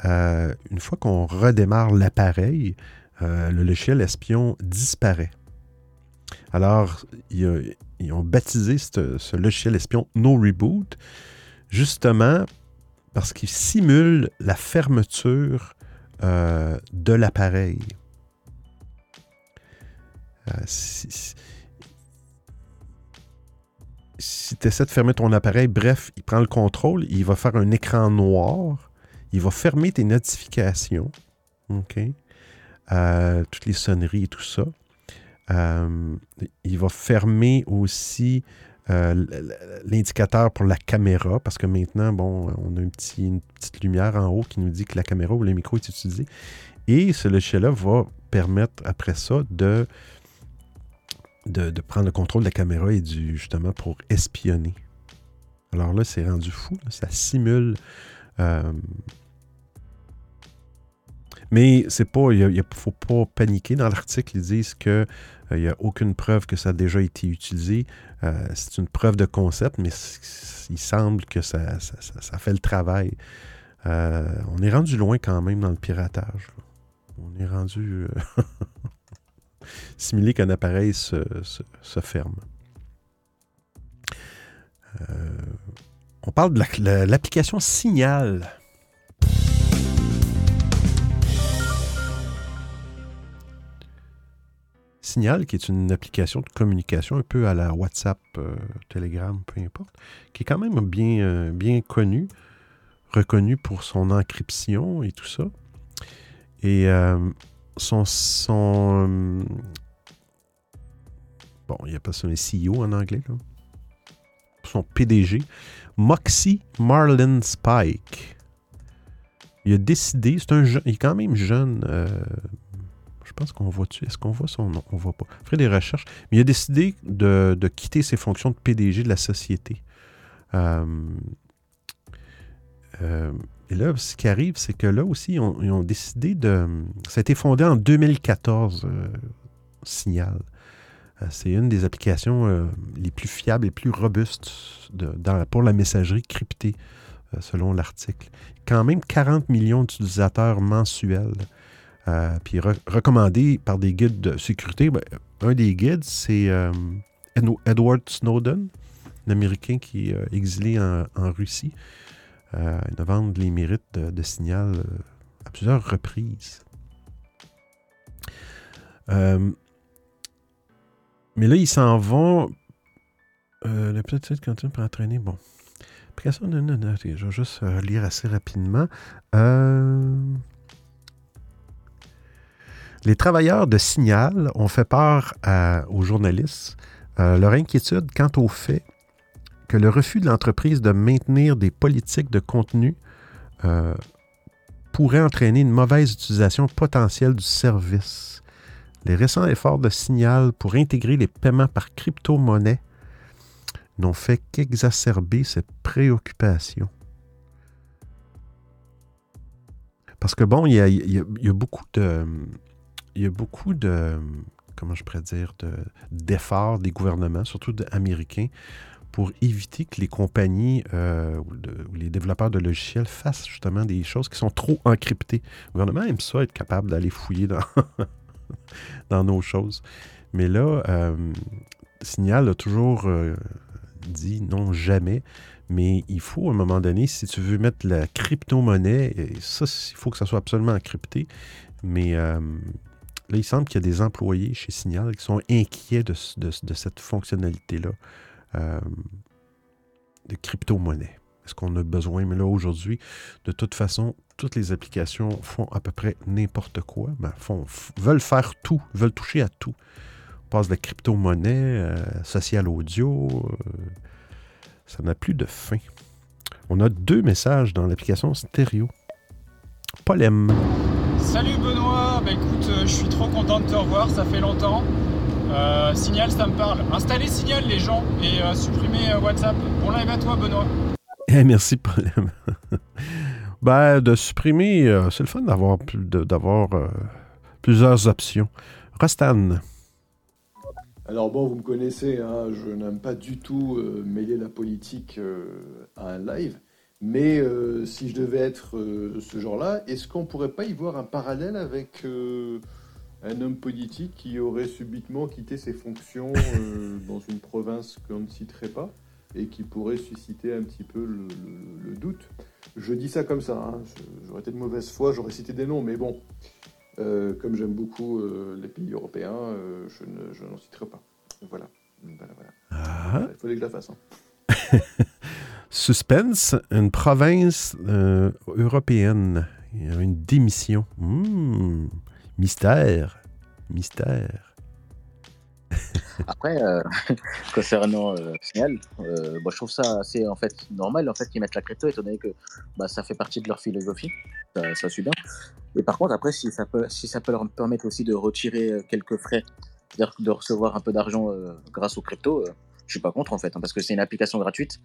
euh, une fois qu'on redémarre l'appareil, le logiciel espion disparaît. Alors, ils ont baptisé ce, logiciel espion No Reboot, justement parce qu'il simule la fermeture euh, de l'appareil. Euh, si tu essaies de fermer ton appareil, bref, il prend le contrôle, il va faire un écran noir, il va fermer tes notifications? Euh, toutes les sonneries et tout ça. Euh, il va fermer aussi euh, l'indicateur pour la caméra, parce que maintenant, bon, on a une petite lumière en haut qui nous dit que la caméra ou le micro est utilisé. Et ce logiciel-là va permettre, après ça, de, de, prendre le contrôle de la caméra et du, justement pour espionner. Alors là, c'est rendu fou. Ça simule. euh, mais c'est pas, il ne faut pas paniquer. Dans l'article, ils disent qu'il n'y a aucune preuve que ça a déjà été utilisé. Euh, c'est une preuve de concept, mais il semble que ça, ça- fait le travail. Euh, on est rendu loin quand même dans le piratage. On est rendu euh, simuler qu'un appareil se, se- ferme. Euh, on parle de la- la- l'application Signal. Signal, qui est une application de communication un peu à la WhatsApp, euh, Telegram, peu importe, qui est quand même bien, euh, bien connue, reconnue pour son encryption et tout ça. Et euh, son. son euh, bon, il n'y a pas ça un CEO en anglais. Son PDG, Moxie Marlin Spike. Il a décidé, c'est un jeune, il est quand même jeune. Pense qu'on voit dessus. Est-ce qu'on voit son nom? On voit pas. Je ferai des recherches. Mais il a décidé de, quitter ses fonctions de PDG de la société. Euh, euh, et là, ce qui arrive, c'est que là aussi, ils ont, décidé de. Ça a été fondé en 2014, euh, Signal. C'est une des applications les plus fiables et plus robustes pour la messagerie cryptée, selon l'article. Quand même 40 millions d'utilisateurs mensuels. Euh, puis re- recommandé par des guides de sécurité. Ben, un des guides, c'est euh, Ed- Edward Snowden, l'Américain qui est euh, exilé en, Russie. Euh, il a vendu les mérites de, Signal à plusieurs reprises. Mais là, ils s'en vont. La petite cantine pour entraîner. Bon. Je vais juste lire assez rapidement. Euh, les travailleurs de Signal ont fait part à- aux journalistes euh, leur inquiétude quant au fait que le refus de l'entreprise de maintenir des politiques de contenu euh, pourrait entraîner une mauvaise utilisation potentielle du service. Les récents efforts de Signal pour intégrer les paiements par crypto-monnaie n'ont fait qu'exacerber cette préoccupation. Parce que bon, y il y a beaucoup de. Il y a beaucoup de. Comment je pourrais dire de- d'efforts des gouvernements, surtout américains, pour éviter que les compagnies euh, ou, les développeurs de logiciels fassent justement des choses qui sont trop encryptées. Le gouvernement aime ça, être capable d'aller fouiller dans, dans nos choses. Mais là, euh, Signal a toujours euh, dit non, jamais. Mais il faut, à un moment donné, si tu veux mettre la crypto-monnaie, ça, il faut que ça soit absolument encrypté. Mais là, il semble qu'il y a des employés chez Signal qui sont inquiets de, ce- de- de cette fonctionnalité-là euh, de crypto-monnaie. Est-ce qu'on a besoin? Mais là, aujourd'hui, de toute façon, toutes les applications font à peu près n'importe quoi, ben, veulent faire tout, veulent toucher à tout. On passe de la crypto-monnaie, euh, social audio, euh, ça n'a plus de fin. On a deux messages dans l'application stéréo. Polem. Salut Benoît, bah écoute, euh, je suis trop content de te revoir, ça fait longtemps. Euh, Signal, ça me parle. Installez Signal les gens et euh, supprimez euh, WhatsApp. Bon live à toi Benoît. Eh, merci, Polem. ben, de supprimer, euh, c'est le fun d'avoir euh, plusieurs options. Rostan. Alors bon, vous me connaissez, hein, je n'aime pas du tout euh, mêler la politique euh, à un live, mais euh, si je devais être euh, ce genre-là, est-ce qu'on pourrait pas y voir un parallèle avec euh, un homme politique qui aurait subitement quitté ses fonctions dans une province qu'on ne citerait pas et qui pourrait susciter un petit peu le, le- le doute? Je dis ça comme ça, hein, j'aurais été de mauvaise foi, j'aurais cité des noms, mais bon, comme j'aime beaucoup les pays européens, je ne- je n'en citerai pas. Voilà. Voilà, voilà. Ah. Il fallait que je la fasse. hein. Suspense, une province euh, européenne. Une démission. Hmm. Mystère. Mystère. Après, euh, concernant euh, Signal, euh, bah, je trouve ça assez normal en fait qu'ils mettent la crypto étant donné que bah, ça fait partie de leur philosophie, ça, suit bien. Et par contre, après, si ça peut, si ça peut leur permettre aussi de retirer euh, quelques frais, c'est-à-dire de recevoir un peu d'argent euh, grâce aux crypto, euh, je suis pas contre en fait, hein, parce que c'est une application gratuite.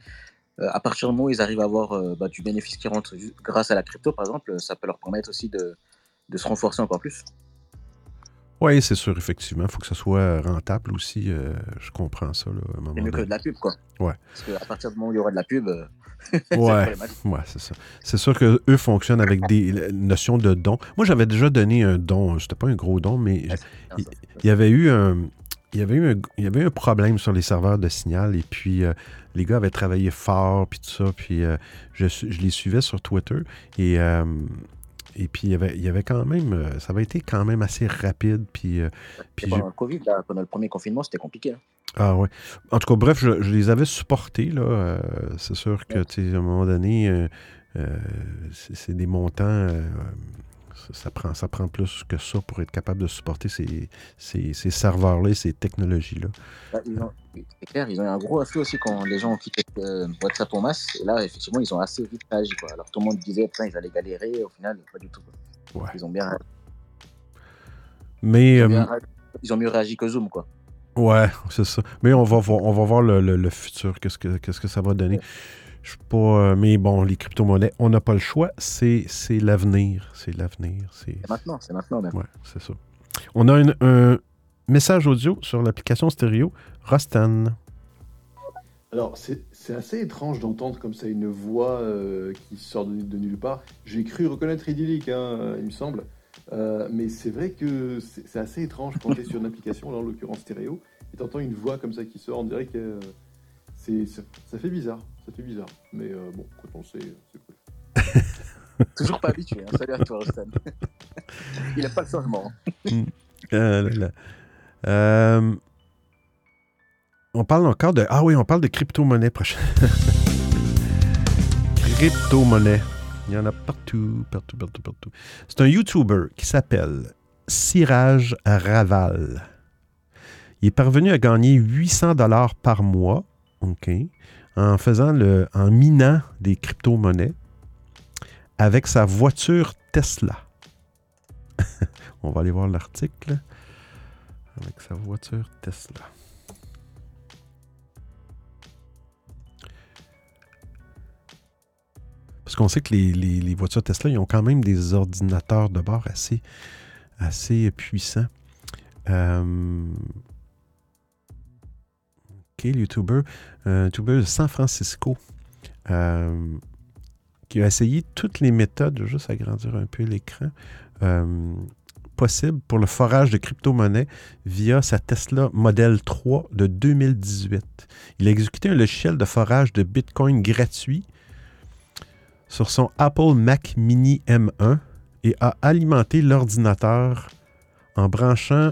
Euh, à partir du moment où ils arrivent à avoir euh, bah, du bénéfice qui rentre grâce à la crypto, par exemple, ça peut leur permettre aussi de, de se renforcer encore plus. Oui, c'est sûr, effectivement. Il faut que ça soit rentable aussi. euh, je comprends ça. Là, à un moment C'est mieux que de la pub, quoi. Ouais. Parce qu'à partir du moment où il y aura de la pub, euh, c'est Ouais, c'est ça. C'est sûr qu'eux fonctionnent avec des notions de don. Moi, j'avais déjà donné un don. C'était pas un gros don, mais Ouais, il y avait eu un. Il y, avait eu un, il y avait eu un problème sur les serveurs de signal et puis euh, les gars avaient travaillé fort puis tout ça puis euh, je, les suivais sur Twitter et, euh, et puis il y, avait, il y avait quand même euh, ça avait été quand même assez rapide puis, puis pendant le Covid, là, pendant le premier confinement, c'était compliqué. hein. ah ouais. En tout cas, bref, je, je les avais supportés. Là. C'est sûr que, tu sais, à un moment donné, c'est des montants. Ça, prend, ça prend plus que ça pour être capable de supporter ces, ces, ces serveurs-là, ces technologies-là. C'est clair, ils ont eu un gros afflux aussi quand les gens ont quitté euh, WhatsApp en masse. Et là, effectivement, ils ont assez vite réagi. Quoi. Alors tout le monde disait, putain, ils allaient galérer. Au final, pas du tout. quoi. Ouais. Ils ont bien réagi. Mais, Ils ont, euh, bien réagi. Ils ont mieux réagi que Zoom, quoi. ouais, c'est ça. Mais on va voir, on va voir le, le- le futur, qu'est-ce que, qu'est-ce que ça va donner. Je suis pas. euh, mais bon, les crypto-monnaies, on n'a pas le choix. C'est, c'est l'avenir. C'est l'avenir. C'est, maintenant, c'est maintenant même. Ouais, c'est ça. On a une- un message audio sur l'application stéréo Rostan. Alors, c'est assez étrange d'entendre comme ça une voix euh, qui sort de, de nulle part. J'ai cru reconnaître Idyllic, hein, il me semble. Euh, mais c'est vrai que c'est assez étrange quand tu es sur une application, là en l'occurrence stéréo, et tu entends une voix comme ça qui sort, on dirait que euh, c'est ça, ça fait bizarre. Ça fait bizarre. Mais euh, bon, quand on sait, c'est cool. Toujours pas habitué. hein. Salut à toi. Il n'a pas le changement. Euh, là, là. Euh, on parle encore de. Ah oui, on parle de crypto-monnaie prochaine. crypto-monnaie. Il y en a partout, partout, partout, partout. C'est un YouTuber qui s'appelle Siraj Raval. Il est parvenu à gagner 800 dollars par mois, OK, en faisant le, en minant des crypto-monnaies avec sa voiture Tesla. On va aller voir l'article avec sa voiture Tesla. Parce qu'on sait que les, voitures Tesla, ils ont quand même des ordinateurs de bord assez, puissants. Euh, le YouTuber, de San Francisco euh, qui a essayé toutes les méthodes, juste agrandir un peu l'écran, euh, possibles pour le forage de crypto-monnaies via sa Tesla Model 3 de 2018. Il a exécuté un logiciel de forage de Bitcoin gratuit sur son Apple Mac Mini M1 et a alimenté l'ordinateur en branchant,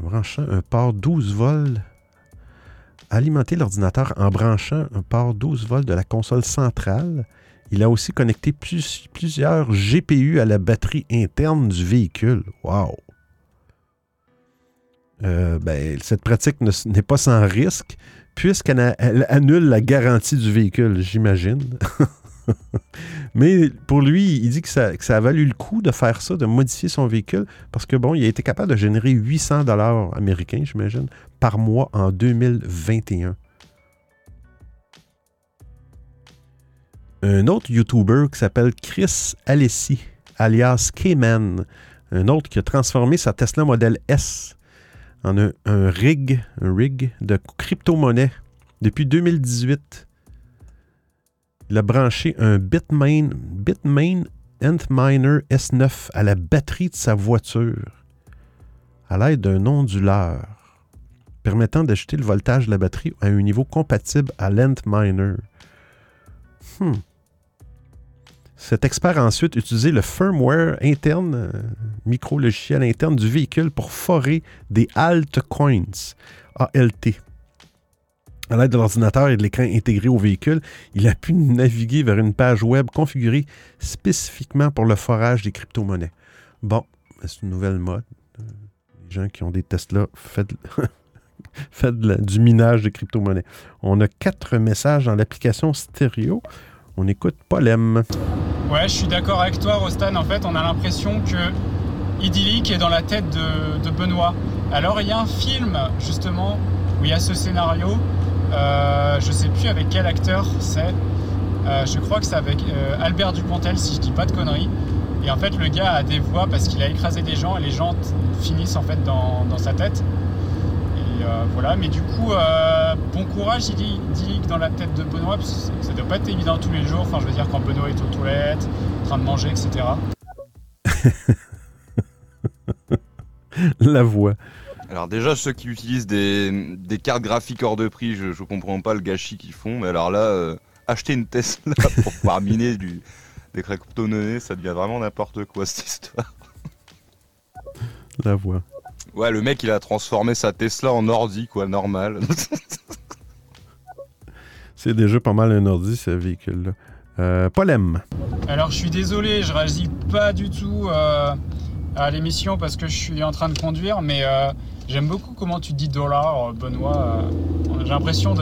branchant un port 12 volts. Alimenter l'ordinateur en branchant un port 12 volts de la console centrale. Il a aussi connecté plus- plusieurs GPU à la batterie interne du véhicule. Wow! Euh, ben, cette pratique ne- n'est pas sans risque puisqu'elle annule la garantie du véhicule, j'imagine. Mais pour lui, il dit que ça, a valu le coup de faire ça, de modifier son véhicule, parce que bon, il a été capable de générer 800 dollars américains, j'imagine, par mois en 2021. Un autre YouTuber qui s'appelle Chris Alessi, alias K-Man, un autre qui a transformé sa Tesla Model S en un, un rig, un rig de crypto-monnaie depuis 2018. Il a branché un Bitmain, Bitmain Antminer S9 à la batterie de sa voiture à l'aide d'un onduleur permettant d'ajouter le voltage de la batterie à un niveau compatible à l'Antminer. Hmm. Cet expert a ensuite utilisé le firmware interne, euh, micro-logiciel interne du véhicule pour forer des altcoins, ALT. À l'aide de l'ordinateur et de l'écran intégré au véhicule, il a pu naviguer vers une page web configurée spécifiquement pour le forage des crypto-monnaies. Bon, c'est une nouvelle mode. Les gens qui ont des Tesla, faites, faites du minage de crypto-monnaies. On a quatre messages dans l'application stéréo. On écoute Polem. Ouais, je suis d'accord avec toi, Rostan. En fait, on a l'impression que Idyllic est dans la tête de Benoît. Alors, il y a un film, justement, où il y a ce scénario. Euh, je sais plus avec quel acteur c'est. Euh, je crois que c'est avec euh, Albert Dupontel, si je dis pas de conneries. Et en fait, le gars a des voix parce qu'il a écrasé des gens et les gens finissent en fait dans, sa tête. Et voilà, mais du coup, bon courage, Idyllic dans la tête de Benoît, parce que ça doit pas être évident tous les jours. Enfin, je veux dire, quand Benoît est aux toilettes, en train de manger, etc. La voix. Alors déjà, ceux qui utilisent des, des cartes graphiques hors de prix, je, je comprends pas le gâchis qu'ils font. Mais alors là, euh, acheter une Tesla pour pouvoir miner du, des crypto-monnaies, ça devient vraiment n'importe quoi cette histoire. La voix. Ouais, le mec, il a transformé sa Tesla en ordi, quoi, normal. C'est déjà pas mal un ordi, ce véhicule-là. Euh, Polem. Alors, je suis désolé, je réagis pas du tout euh, à l'émission parce que je suis en train de conduire, mais euh, j'aime beaucoup comment tu dis dollar, euh, Benoît. Euh, J'ai l'impression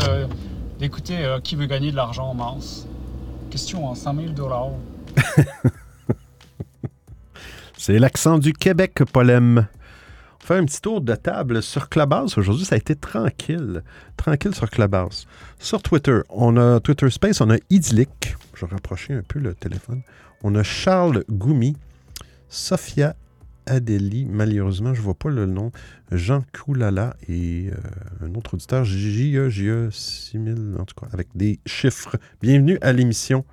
d'écouter euh, qui veut gagner de l'argent en mars. Question, hein, 5000 dollars. C'est l'accent du Québec, Polem. On fait un petit tour de table sur Clubhouse. Aujourd'hui, ça a été tranquille. Tranquille sur Clubhouse. Sur Twitter, on a Twitter Space, on a Idyllic. Je vais rapprocher un peu le téléphone. On a Charles Goumi, Sophia Adélie, malheureusement, je ne vois pas le nom, Jean Koulala et euh, un autre auditeur, JE, JE 6000, en tout cas, avec des chiffres. Bienvenue à l'émission.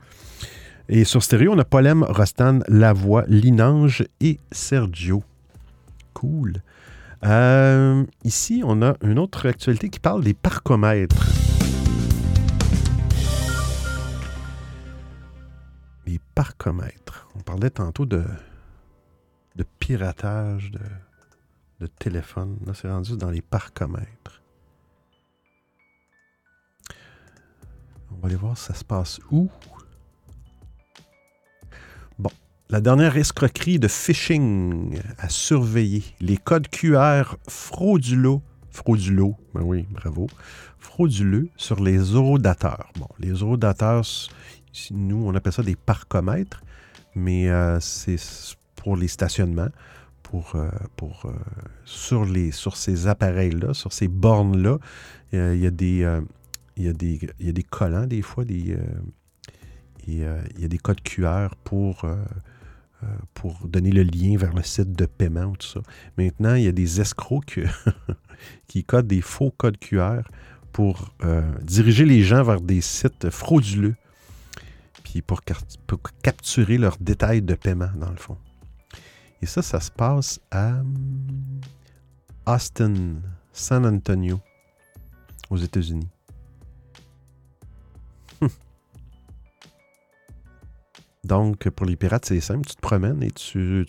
Et sur stéréo, on a Polem, Rostan, Lavoie, Linange et Sergio. Cool. Euh, ici, on a une autre actualité qui parle des parcomètres. Les parcomètres. On parlait tantôt de, de piratage de, de téléphone. Là, c'est rendu dans les parcomètres. On va aller voir si ça se passe où. Bon. La dernière escroquerie de phishing à surveiller. Les codes QR frauduleux. Frauduleux, ben oui, bravo. Frauduleux sur les eurodateurs. Bon, les eurodateurs, ici, nous, on appelle ça des parcomètres, mais euh, c'est pour les stationnements, pour, euh, pour, euh, sur, les, sur ces appareils-là, sur ces bornes-là. euh, Il y a des. il il y a des collants, des fois, des, euh, il y a des codes QR pour, pour donner le lien vers le site de paiement ou tout ça. Maintenant, il y a des escrocs qui codent des faux codes QR pour diriger les gens vers des sites frauduleux. Puis pour, pour capturer leurs détails de paiement, dans le fond. Et ça, ça se passe à hum, Austin, San Antonio, aux États-Unis. Donc, pour les pirates, c'est simple. Tu te promènes et tu,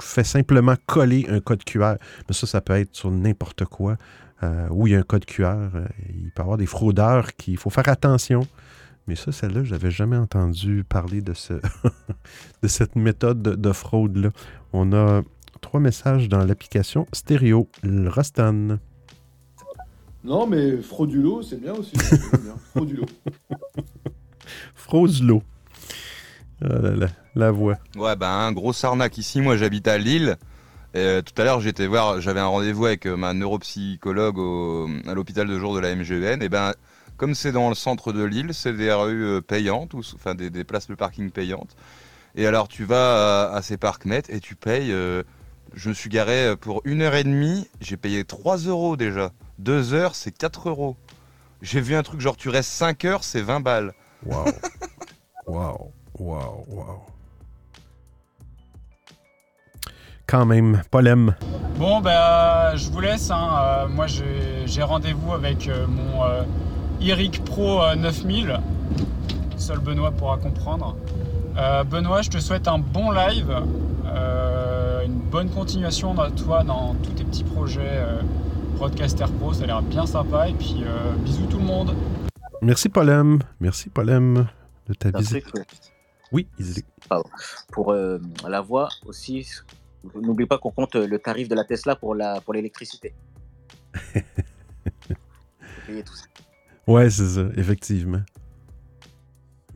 fais simplement coller un code QR. Mais ça, ça peut être sur n'importe quoi. euh, où il y a un code QR. euh, il peut y avoir des fraudeurs qui... Il faut faire attention. Mais ça, celle-là, je n'avais jamais entendu parler de, ce de cette méthode de, de fraude-là. On a trois messages dans l'application stéréo. Rostan. Non, mais fraudulo, c'est bien aussi. Bien. Fraudulo. Fraudulo. Ah là là, la voix. Ouais, ben, un gros arnaque ici. Moi, j'habite à Lille. Et, euh, tout à l'heure, j'étais voir, j'avais un rendez-vous avec euh, ma neuropsychologue au- à l'hôpital de jour de la MGN. Et ben, comme c'est dans le centre de Lille, c'est des rues euh, payantes, ou, enfin des, des places de parking payantes. Et alors, tu vas à, à ces parcs-net et tu payes. euh, je me suis garé euh, pour une heure et demie, j'ai payé 3 euros déjà. Deux heures, c'est 4 euros. J'ai vu un truc genre, tu restes 5 heures, c'est 20 balles. Wow. wow. Wow. Wow. Quand même, Polem. Bon, ben, je vous laisse. hein. Euh, moi, j'ai j'ai rendez-vous avec euh, mon euh, Iric Pro euh, 9000. Seul Benoît pourra comprendre. Euh, Benoît, je te souhaite un bon live, euh, une bonne continuation dans toi dans tous tes petits projets euh, Broadcaster Pro. Ça a l'air bien sympa. Et puis, euh, bisous tout le monde. Merci, Polem. Merci, Polem, de ta visite. Oui. Pardon. Pour euh, la voix aussi, n'oublie pas qu'on compte le tarif de la Tesla pour la pour l'électricité. Faut payer tout ça. Ouais, c'est ça, effectivement.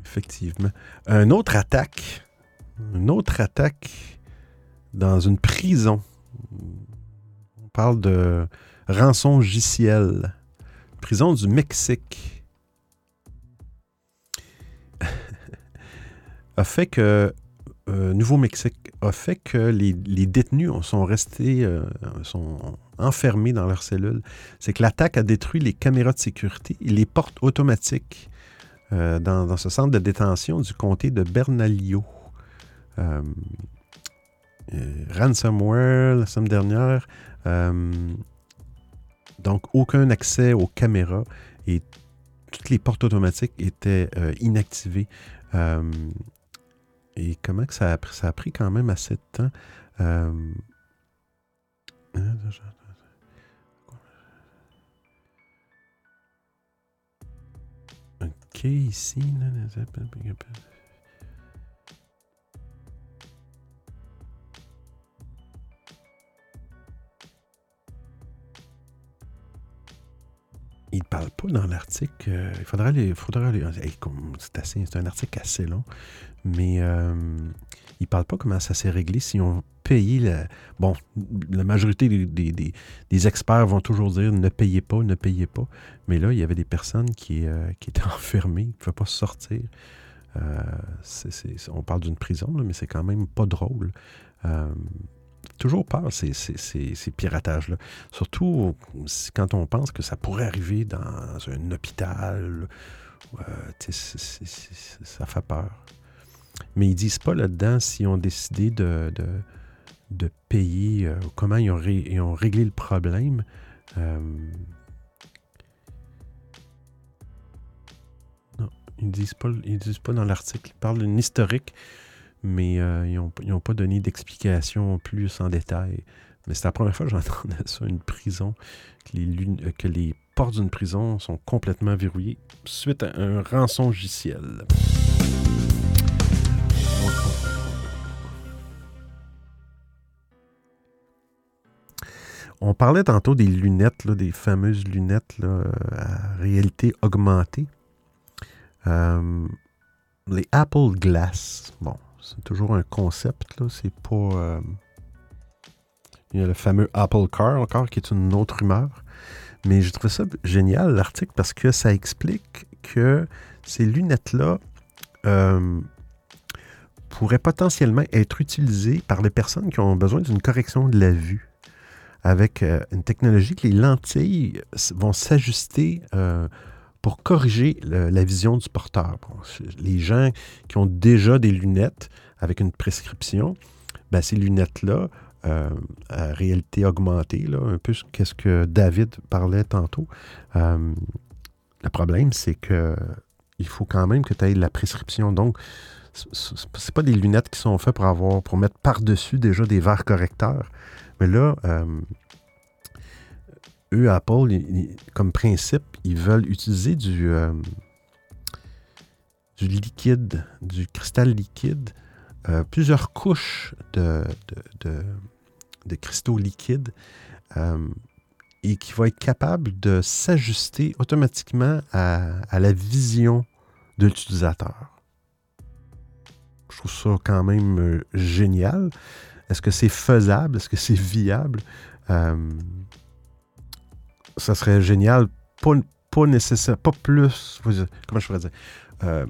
Effectivement. Une autre attaque. Une autre attaque dans une prison. On parle de rançon JCL. Prison du Mexique. a fait que euh, Nouveau-Mexique a fait que les, détenus sont restés, euh, sont enfermés dans leurs cellules. C'est que l'attaque a détruit les caméras de sécurité et les portes automatiques euh, dans, ce centre de détention du comté de Bernalillo. Euh, euh, ransomware la semaine dernière. euh, donc, aucun accès aux caméras et toutes les portes automatiques étaient inactivées. Et comment ça a, pris- ça a pris quand même assez de temps. Euh, Ici. Il ne parle pas dans l'article. euh, il faudra aller. faudra c'est, assez- c'est un article assez long. Mais euh, ne parle pas comment ça s'est réglé. Si on payé la. Bon, la majorité des, des- experts vont toujours dire ne payez pas, ne payez pas. Mais là, il y avait des personnes qui, euh, qui étaient enfermées, qui ne pouvaient pas sortir. Euh, on parle d'une prison, là, mais c'est quand même pas drôle. Euh, toujours peur, ces, ces- ces- piratages-là. Surtout quand on pense que ça pourrait arriver dans un hôpital. ça fait peur. Mais ils disent pas là-dedans s'ils ont décidé de, de, payer, euh, comment ils ont, ils ont réglé le problème. Euh, non, ils disent pas, disent pas dans l'article. Ils parlent d'une historique, mais euh, ils n'ont pas donné d'explication plus en détail. Mais c'est la première fois que j'entendais ça, une prison, que les, que les portes d'une prison sont complètement verrouillées suite à un rançon logiciel. On parlait tantôt des lunettes, des fameuses lunettes à réalité augmentée. Euh, les Apple Glass, bon, c'est toujours un concept, là, c'est pas... euh, il y a le fameux Apple Car encore, qui est une autre rumeur. Mais je trouve ça génial, l'article, parce que ça explique que ces lunettes-là euh, pourrait potentiellement être utilisé par les personnes qui ont besoin d'une correction de la vue avec euh, une technologie que les lentilles vont s'ajuster euh, pour corriger la vision du porteur. Les gens qui ont déjà des lunettes avec une prescription, ben, ces lunettes-là, euh, à réalité augmentée, là, un peu ce que David parlait tantôt, le problème, c'est que il faut quand même que tu aies la prescription. Donc, c'est pas des lunettes qui sont faites pour avoir pour mettre par-dessus déjà des verres correcteurs. Mais là, euh, eux, Apple, comme principe, ils veulent utiliser du, euh, liquide, du cristal liquide, euh, plusieurs couches de, de- de- cristaux liquides et qui va être capable de s'ajuster automatiquement à, la vision de l'utilisateur. Je trouve ça quand même génial. Est-ce que c'est faisable? Est-ce que c'est viable? Euh, ça serait génial. Pas, nécessaire, pas plus. Comment je pourrais dire? Euh,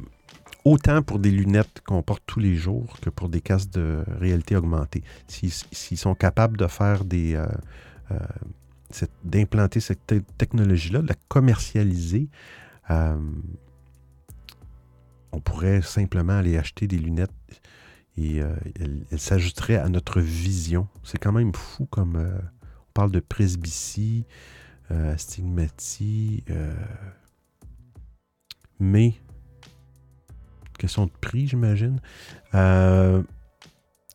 autant pour des lunettes qu'on porte tous les jours que pour des casques de réalité augmentée. S'ils sont capables de faire des. euh, d'implanter cette te- technologie-là, de la commercialiser, on pourrait simplement aller acheter des lunettes et euh, elles s'ajouteraient à notre vision. C'est quand même fou comme. euh, on parle de presbytie, euh, stigmatie, euh, mais. Question de prix, j'imagine.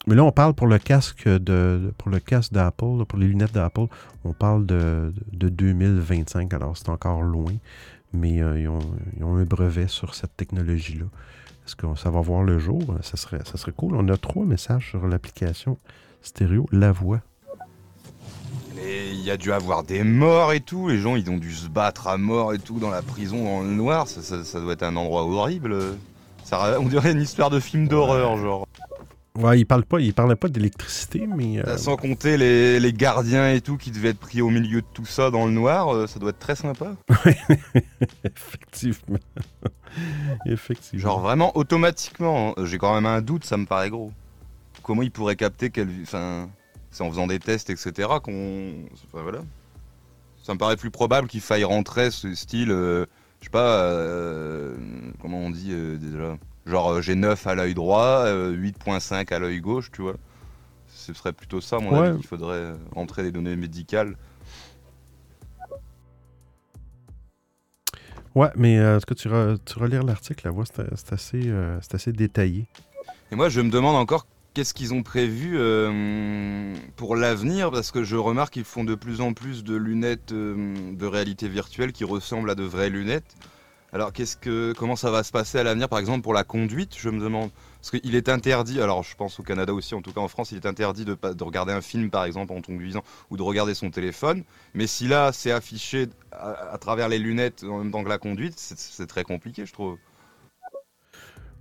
Mais là, on parle pour le casque de pour le casque d'Apple, pour les lunettes d'Apple, on parle de, de 2025, alors c'est encore loin, mais ils, ont, ils ont un brevet sur cette technologie-là. Est-ce que ça va voir le jour? Ça serait, ça serait cool. On a trois messages sur l'application stéréo La Voix. Et il y a dû avoir des morts et tout, les gens ils ont dû se battre à mort et tout dans la prison dans le noir, ça, ça- ça doit être un endroit horrible. Ça, on dirait une histoire de film d'horreur, genre. Ouais, il parle pas, il parlait pas d'électricité, mais. euh, Sans compter les, les gardiens et tout qui devaient être pris au milieu de tout ça dans le noir, euh, ça doit être très sympa. Effectivement. Effectivement. Genre vraiment automatiquement, hein. j'ai quand même un doute, ça me paraît gros. Comment ils pourraient capter quelle. Enfin, c'est en faisant des tests, etc. qu'on. Enfin voilà. Ça me paraît plus probable qu'il faille rentrer ce style. euh, je sais pas. euh, comment on dit euh, déjà? Genre euh, j'ai 9 à l'œil droit, euh, 8.5 à l'œil gauche, tu vois. Ce serait plutôt ça, mon Ouais. avis, qu'il faudrait euh, rentrer des données médicales. Ouais, mais euh, est-ce que tu, re- tu relire l'article, la voix, c'est assez, euh, assez détaillé. Et moi, je me demande encore qu'est-ce qu'ils ont prévu euh, pour l'avenir, parce que je remarque qu'ils font de plus en plus de lunettes euh, de réalité virtuelle qui ressemblent à de vraies lunettes. Alors, qu'est-ce que, comment ça va se passer à l'avenir, par exemple, pour la conduite, je me demande? Parce qu'il est interdit, alors je pense au Canada aussi, en tout cas en France, il est interdit de, regarder un film, par exemple, en conduisant, ou de regarder son téléphone. Mais si là, c'est affiché à, travers les lunettes en même temps que la conduite, c'est- très compliqué, je trouve.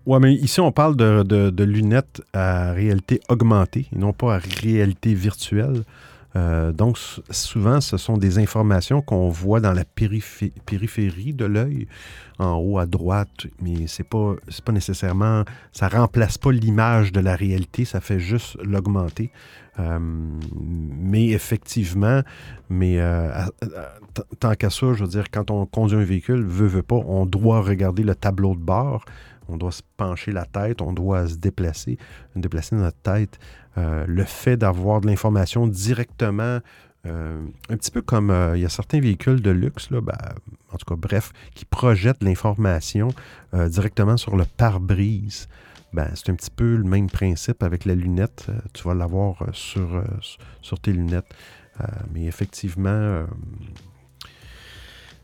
Ouais, mais ici, on parle de- de lunettes à réalité augmentée et non pas à réalité virtuelle. Euh, donc, souvent, ce sont des informations qu'on voit dans la périphé- périphérie de l'œil, en haut à droite, mais c'est pas, pas nécessairement, ça remplace pas l'image de la réalité, ça fait juste l'augmenter. Euh, mais effectivement, mais euh, tant qu'à ça, je veux dire, quand on conduit un véhicule, veut, veut pas, on doit regarder le tableau de bord, on doit se pencher la tête, on doit se déplacer, déplacer notre tête. Euh, le fait d'avoir de l'information directement, euh, un petit peu comme euh, il y a certains véhicules de luxe, là, ben, en tout cas, bref, qui projettent l'information directement sur le pare-brise. Ben, c'est un petit peu le même principe avec la lunette. Tu vas l'avoir sur, tes lunettes. Mais effectivement,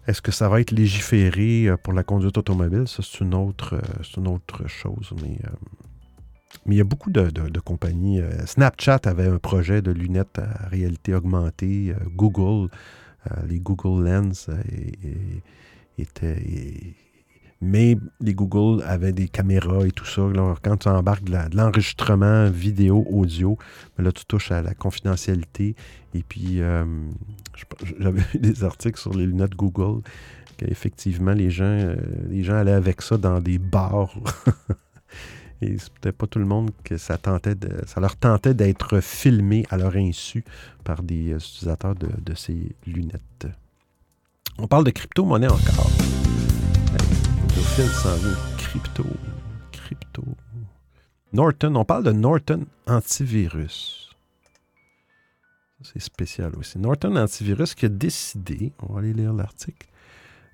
est-ce que ça va être légiféré euh, pour la conduite automobile? Ça, c'est une autre, euh, une autre chose. Mais, euh, mais il y a beaucoup de, de- compagnies. Snapchat avait un projet de lunettes à réalité augmentée. Google, les Google Lens étaient- mais les Google avaient des caméras et tout ça. Quand tu embarques de l'enregistrement vidéo, audio, ben là, tu touches à la confidentialité. Et puis, euh, j'avais vu des articles sur les lunettes Google qu'effectivement, les gens, euh, les gens allaient avec ça dans des bars. Et c'est peut-être pas tout le monde que ça tentait de, ça leur tentait d'être filmé à leur insu par des euh, utilisateurs de ces lunettes. On parle de crypto-monnaie encore. S'en. Crypto. Crypto. Norton. On parle de Norton Antivirus. C'est spécial aussi. Norton Antivirus qui a décidé, on va aller lire l'article,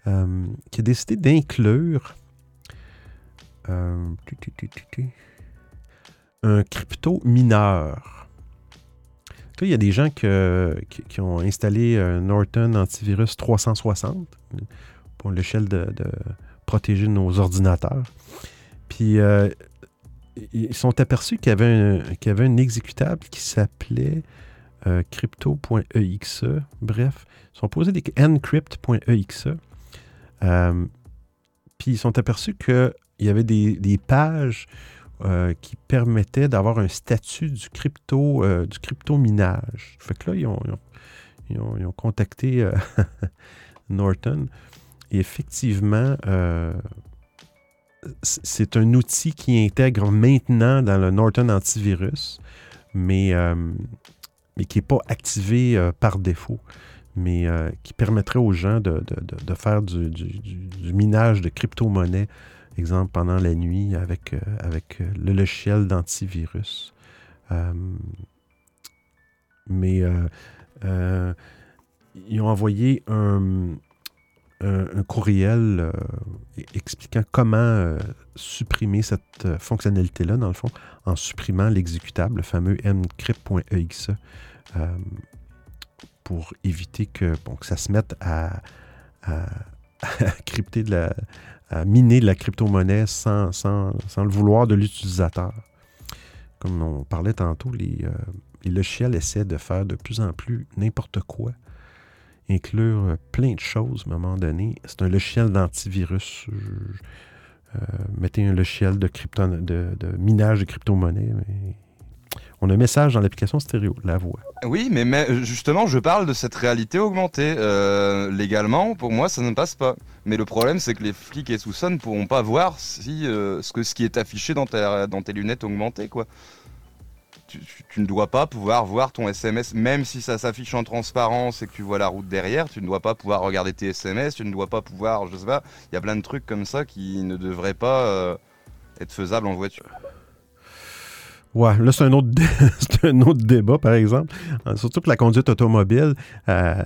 euh, qui a décidé d'inclure euh, un crypto mineur. Il y a des gens qui, qui ont installé un Norton Antivirus 360 pour l'échelle de protéger nos ordinateurs. Puis euh, ils sont aperçus qu'il y avait un, exécutable qui s'appelait euh, crypto.exe. Bref, ils sont posés des encrypt.exe. Euh, puis ils sont aperçus qu'il y avait des, pages qui permettaient d'avoir un statut du crypto, du crypto minage. Fait que là, ils ont, contacté Norton. Effectivement, euh, c'est un outil qui intègre maintenant dans le Norton Antivirus, mais, euh, qui n'est pas activé euh, par défaut, mais qui permettrait aux gens de, faire du, du- minage de crypto-monnaie, exemple pendant la nuit avec, avec le logiciel d'antivirus. Mais ils ont envoyé un, un- courriel euh, expliquant comment euh, supprimer cette euh, fonctionnalité-là, dans le fond, en supprimant l'exécutable, le fameux encrypt.exe, euh, pour éviter que, bon, ça se mette à, crypter de la, miner de la crypto-monnaie sans le vouloir de l'utilisateur. Comme on parlait tantôt, les, euh, les logiciels essaient de faire de plus en plus n'importe quoi inclure euh, plein de choses à un moment donné. C'est un logiciel d'antivirus. Euh, mettez un logiciel de, crypto, de, de minage de crypto-monnaie. mais On a un message dans l'application stéréo, la voix. Oui, mais, mais justement, je parle de cette réalité augmentée. Euh, légalement, pour moi, ça ne passe pas. Mais le problème, c'est que les flics et ça ne pourront pas voir si euh, ce, que, ce qui est affiché dans, ta- dans tes lunettes augmentées, quoi. Tu, ne dois pas pouvoir voir ton SMS, même si ça s'affiche en transparence et que tu vois la route derrière, tu ne dois pas pouvoir regarder tes SMS, tu ne dois pas pouvoir, je sais pas, il y a plein de trucs comme ça qui ne devraient pas euh, être faisables en voiture. Ouais, là, c'est un, autre c'est un autre débat, par exemple. Euh, Surtout pour la conduite automobile. euh,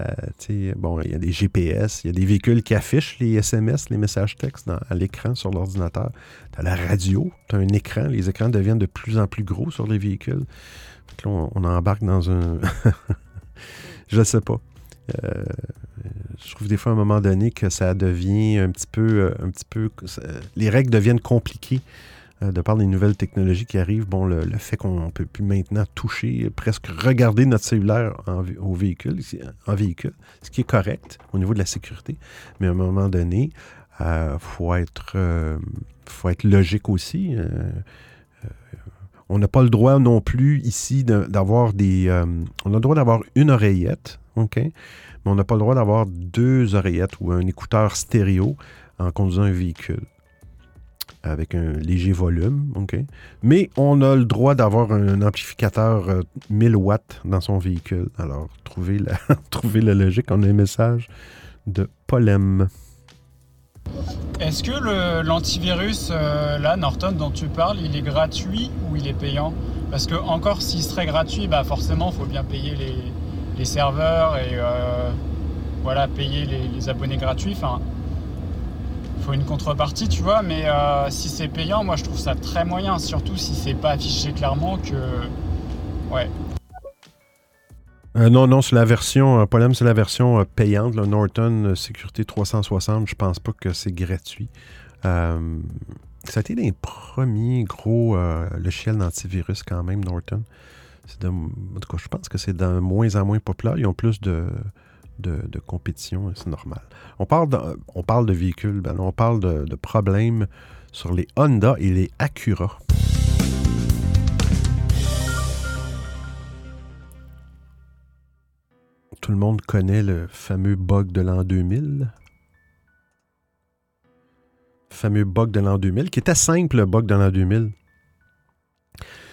bon, il y a des GPS, il y a des véhicules qui affichent les SMS, les messages textes dans- à l'écran sur l'ordinateur. Tu as la radio, tu as un écran. Les écrans deviennent de plus en plus gros sur les véhicules. Là, on, embarque dans un. Je sais pas. Euh, je trouve des fois à un moment donné que ça devient un petit peu. euh, Un petit peu les règles deviennent compliquées de par les nouvelles technologies qui arrivent, bon, le, fait qu'on ne peut plus maintenant toucher, presque regarder notre cellulaire en, au véhicule, ici, en véhicule, ce qui est correct au niveau de la sécurité. Mais à un moment donné, il faut, être, euh, faut être logique aussi. Euh, euh, on n'a pas le droit non plus ici d'avoir des... euh, on a le droit d'avoir une oreillette, OK? Mais on n'a pas le droit d'avoir deux oreillettes ou un écouteur stéréo en conduisant un véhicule avec un léger volume, OK? Mais on a le droit d'avoir un amplificateur euh, 1000 watts dans son véhicule. Alors, trouvez la, trouvez la logique. On a un message de Polem. Est-ce que l'antivirus, euh, là, Norton, dont tu parles, il est gratuit ou il est payant? Parce que encore s'il serait gratuit, bah forcément, il faut bien payer les, serveurs et euh, voilà, payer les, les abonnés gratuits. Enfin, faut une contrepartie, tu vois. Mais euh, si c'est payant, moi, je trouve ça très moyen, surtout si c'est pas affiché clairement que, ouais. Euh, non, non, c'est la version, euh, c'est la version euh, payante, le Norton Sécurité 360. Je pense pas que c'est gratuit. Ça a été des premiers gros logiciels d'antivirus quand même, Norton. De- en tout cas, je pense que c'est de moins en moins populaire. Ils ont plus de, de, de compétition, c'est normal. On parle de, on parle de véhicules, ben, on parle de, problèmes sur les Honda et les Acura. Tout le monde connaît le fameux bug de l'an 2000. Fameux bug de l'an 2000, qui était simple, le bug de l'an 2000.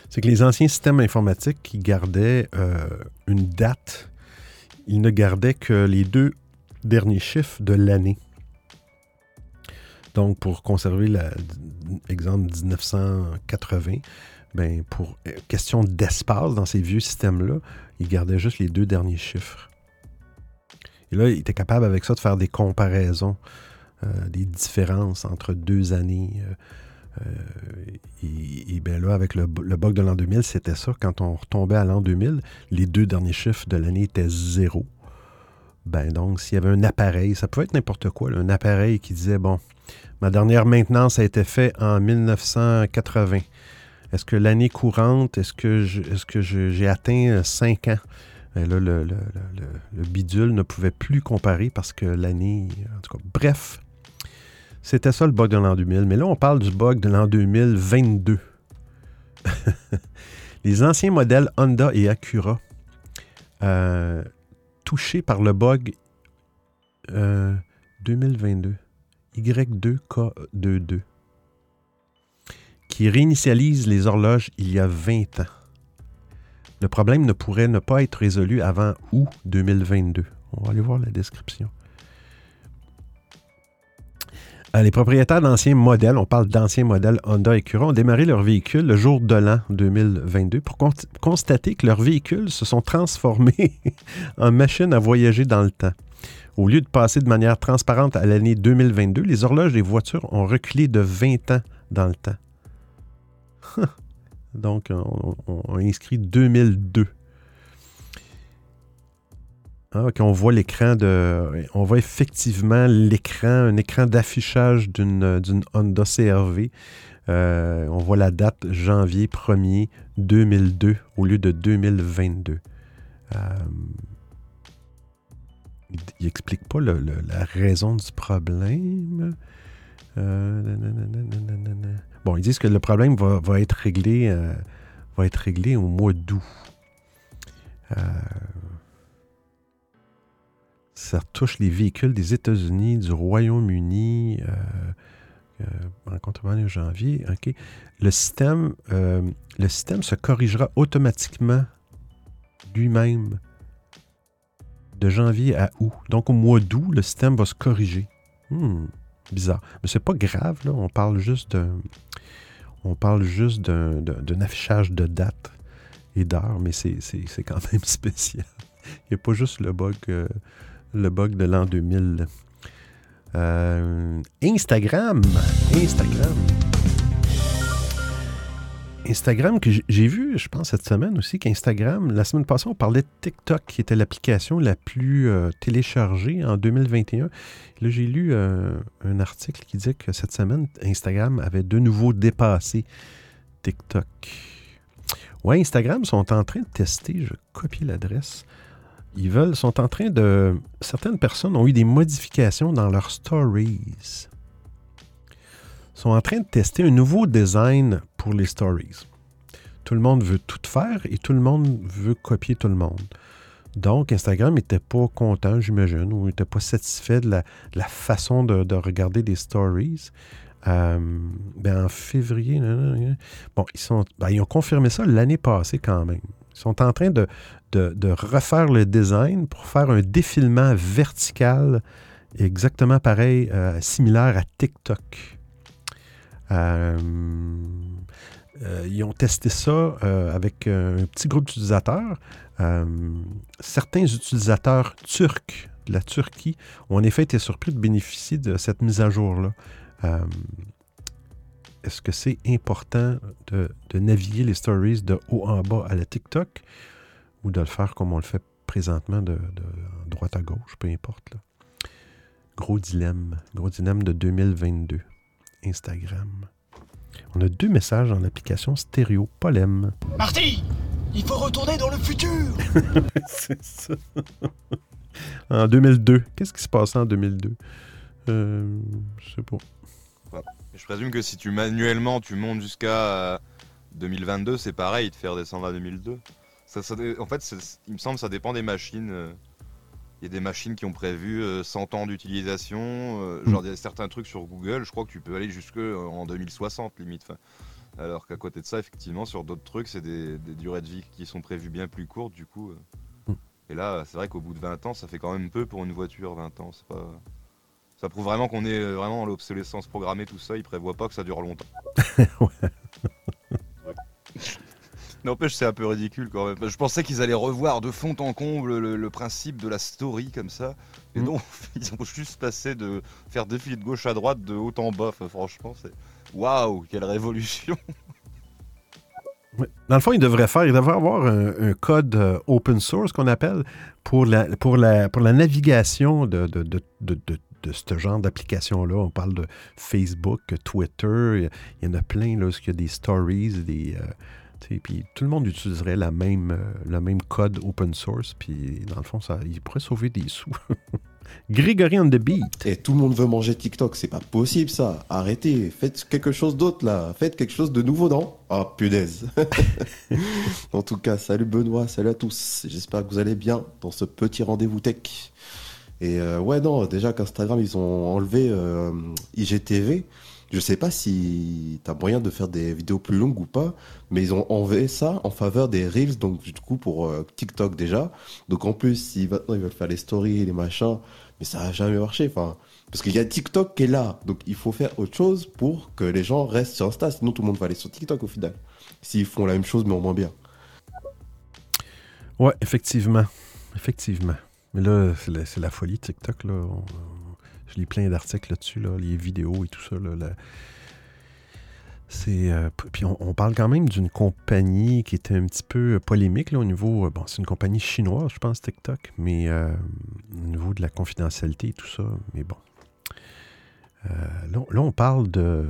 C'est que les anciens systèmes informatiques qui gardaient euh, une date, ils ne gardaient que les deux derniers chiffres de l'année. Donc, pour conserver l'exemple 1980, ben, pour euh, question d'espace dans ces vieux systèmes-là, ils gardaient juste les deux derniers chiffres. Et là, il était capable avec ça de faire des comparaisons, euh, des différences entre deux années. Euh, et, et bien là, avec le, bug de l'an 2000, c'était ça. Quand on retombait à l'an 2000, les deux derniers chiffres de l'année étaient zéro. Ben donc, s'il y avait un appareil, ça pouvait être n'importe quoi, un appareil qui disait, bon, ma dernière maintenance a été faite en 1980. Est-ce que l'année courante, est-ce que j'ai atteint 5 ans? Et là, le- le bidule ne pouvait plus comparer parce que l'année. En tout cas, bref, c'était ça le bug de l'an 2000. Mais là, on parle du bug de l'an 2022. Les anciens modèles Honda et Acura euh, touchés par le bug euh, 2022 Y2K22 qui réinitialise les horloges il y a 20 ans. Le problème ne pourrait ne pas être résolu avant août 2022. On va aller voir la description. Euh, les propriétaires d'anciens modèles, on parle d'anciens modèles Honda et Acura, ont démarré leur véhicule le jour de l'an 2022 pour con- constater que leurs véhicules se sont transformés en machines à voyager dans le temps. Au lieu de passer de manière transparente à l'année 2022, les horloges des voitures ont reculé de 20 ans dans le temps. Donc, on, on- inscrit 2002. Ah, on voit l'écran de. On voit effectivement l'écran, un écran d'affichage d'une Honda CRV. Euh, on voit la date janvier 1er 2002 au lieu de 2022. Euh, il, il explique pas la raison du problème. Euh. Bon, ils disent que le problème va, euh, va être réglé au mois d'août. Ça touche les véhicules des États-Unis, du Royaume-Uni, euh, euh, en contrebande janvier. OK. Le système, euh, le système se corrigera automatiquement lui-même de janvier à août. Donc au mois d'août, le système va se corriger. Hmm, bizarre. Mais c'est pas grave, là. On parle juste d'un. On parle juste d'un, affichage de date et d'heure, mais c'est quand même spécial. Il n'y a pas juste le bug, euh, le bug de l'an 2000. Euh, Instagram. Instagram. Instagram, que j'ai- vu, je pense, cette semaine aussi, qu'Instagram, la semaine passée, on parlait de TikTok, qui était l'application la plus euh, téléchargée en 2021. Là, j'ai lu euh, un article qui disait que cette semaine, Instagram avait de nouveau dépassé TikTok. Ouais, Instagram sont en train de tester, je copie l'adresse. Ils veulent, sont en train de. Certaines personnes ont eu des modifications dans leurs stories. sont en train de tester un nouveau design pour les stories. Tout le monde veut tout faire et tout le monde veut copier tout le monde. Donc, Instagram n'était pas content, j'imagine, ou n'était pas satisfait de la, façon de, de regarder des stories. Euh, ben, en février, nan, nan. bon, ils, sont, ben, ils ont confirmé ça l'année passée quand même. Ils sont en train de, de- refaire le design pour faire un défilement vertical exactement pareil, euh, similaire à TikTok. Euh, euh, ils ont testé ça avec un petit groupe d'utilisateurs. Certains utilisateurs turcs de la Turquie ont en effet été surpris de bénéficier de cette mise à jour-là. Est-ce que c'est important de naviguer les stories de haut en bas à la TikTok? Ou de le faire comme on le fait présentement de, de droite à gauche, peu importe. là. Gros dilemme. Gros dilemme de 2022. Instagram. On a deux messages dans l'application stéréo Polem. Marty Il faut retourner dans le futur C'est ça. en 2002. Qu'est-ce qui se passait en 2002 euh, Je sais pas. Je présume que si tu manuellement tu montes jusqu'à 2022, c'est pareil de faire descendre à 2002. Ça, ça dé- en fait, il me semble que ça dépend des machines. euh. Il y a des machines qui ont prévu euh, 100 ans d'utilisation. euh, Genre, il y a certains trucs sur Google, je crois que tu peux aller jusque euh, en 2060 limite. Enfin, alors qu'à côté de ça, effectivement, sur d'autres trucs, c'est des, des durées de vie qui sont prévues bien plus courtes, du coup. euh. Mm. Et là, c'est vrai qu'au bout de 20 ans, ça fait quand même peu pour une voiture, 20 ans. C'est pas... Ça prouve vraiment qu'on est euh, vraiment dans l'obsolescence programmée, tout ça. Ils prévoient pas que ça dure longtemps. N'empêche, c'est un peu ridicule quand même. Je pensais qu'ils allaient revoir de fond en comble le, le principe de la story comme ça. Et Mm. non, ils ont juste passé de faire défiler de gauche à droite, de haut en bas. Enfin, franchement, c'est. Waouh, quelle révolution! Dans le fond, il devrait faire, il devrait avoir un, un code euh, open source qu'on appelle pour la, pour la, pour la navigation de, de, de, de, ce genre d'application-là. On parle de Facebook, Twitter, il y- en a plein, là, où il y a des stories, des. euh, puis tout le monde utiliserait même, euh, le même code open source, puis dans le fond, ça, il pourrait sauver des sous. Grégory on the beat. Et tout le monde veut manger TikTok, c'est pas possible ça. Arrêtez, faites quelque chose d'autre là. Faites quelque chose de nouveau, non Ah, punaise. en tout cas, salut Benoît, salut à tous. J'espère que vous allez bien dans ce petit rendez-vous tech. Et euh, ouais, non, déjà qu'Instagram, ils ont enlevé euh, IGTV. Je sais pas si t'as moyen de faire des vidéos plus longues ou pas, mais ils ont enlevé ça en faveur des Reels, donc du coup pour euh, TikTok déjà. Donc en plus, si maintenant ils veulent faire les stories, les machins, mais ça n'a jamais marché. Enfin, parce qu'il y a TikTok qui est là, donc il faut faire autre chose pour que les gens restent sur Insta. Sinon, tout le monde va aller sur TikTok au final. S'ils font la même chose, mais en moins bien. Ouais, effectivement. Effectivement. Mais là, c'est la, folie TikTok. Là. On- je lis plein d'articles là-dessus, là, les vidéos et tout ça. Là, C'est, euh, puis on, parle quand même d'une compagnie qui était un petit peu polémique là, au niveau. euh, Bon, c'est une compagnie chinoise, je pense, TikTok, mais euh, au niveau de la confidentialité et tout ça. Mais bon. Euh, là, là, on parle de.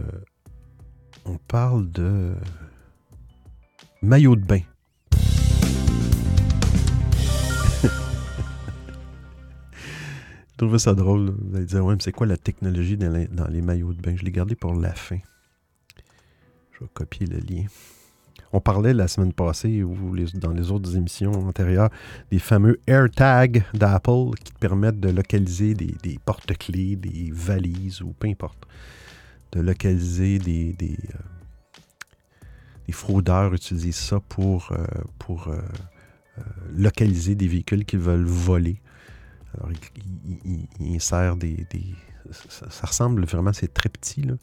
On parle de. Maillot de bain. Ça drôle. Vous allez dire, ouais, mais c'est quoi la technologie dans les, maillots de bain? Je l'ai gardé pour la fin. Je vais copier le lien. On parlait la semaine passée, ou les- dans les autres émissions antérieures, des fameux AirTags d'Apple qui te permettent de localiser des, porte-clés, des valises ou peu importe. De localiser des, des, euh, fraudeurs utilisent ça pour, euh, pour euh, localiser des véhicules qu'ils veulent voler. Alors, il, il- des. des- ça, ressemble vraiment, c'est très petit. Là.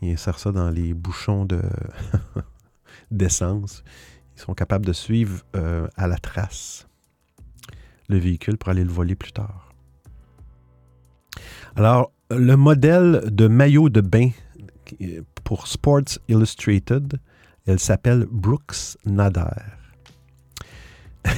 Il insère ça dans les bouchons de d'essence. Ils sont capables de suivre euh, à la trace le véhicule pour aller le voler plus tard. Alors, le modèle de maillot de bain qui- pour Sports Illustrated, elle s'appelle Brooks Nader.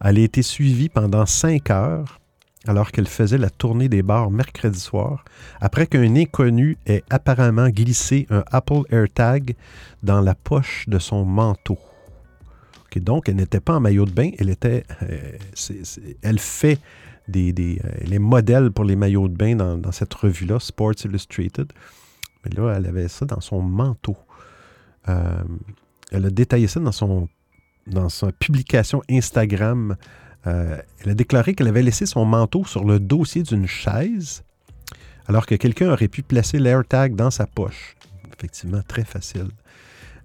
Elle a été suivie pendant cinq heures alors qu'elle faisait la tournée des bars mercredi soir, après qu'un inconnu ait apparemment glissé un Apple AirTag dans la poche de son manteau. Donc, elle n'était pas en maillot de bain, elle était, euh, elle fait euh, les modèles pour les maillots de bain dans, dans cette revue-là, Sports Illustrated. Mais là, elle avait ça dans son manteau. Euh, elle a détaillé ça dans, son, dans sa publication Instagram euh, elle a déclaré qu'elle avait laissé son manteau sur le dossier d'une chaise, alors que quelqu'un aurait pu placer l'AirTag dans sa poche. Effectivement, très facile.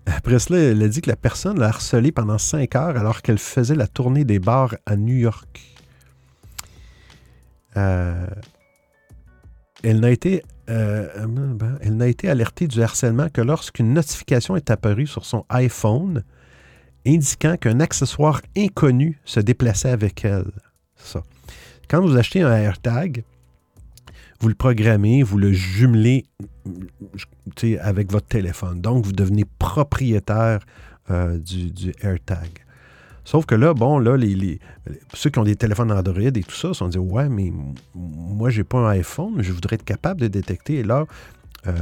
Après cela, elle a dit que la personne l'a harcelée pendant cinq heures alors qu'elle faisait la tournée des bars à New York. Euh, euh, elle n'a été alertée du harcèlement que lorsqu'une notification est apparue sur son iPhone indiquant qu'un accessoire inconnu se déplaçait avec elle. Ça. Quand vous achetez un AirTag, vous le programmez, vous le jumelez sais, avec votre téléphone. Donc, vous devenez propriétaire euh, du, du AirTag. Sauf que là, bon, là, les, ceux qui ont des téléphones Android et tout ça, se sont dit Ouais, mais moi, j'ai pas un iPhone, mais je voudrais être capable de détecter. Et là, euh,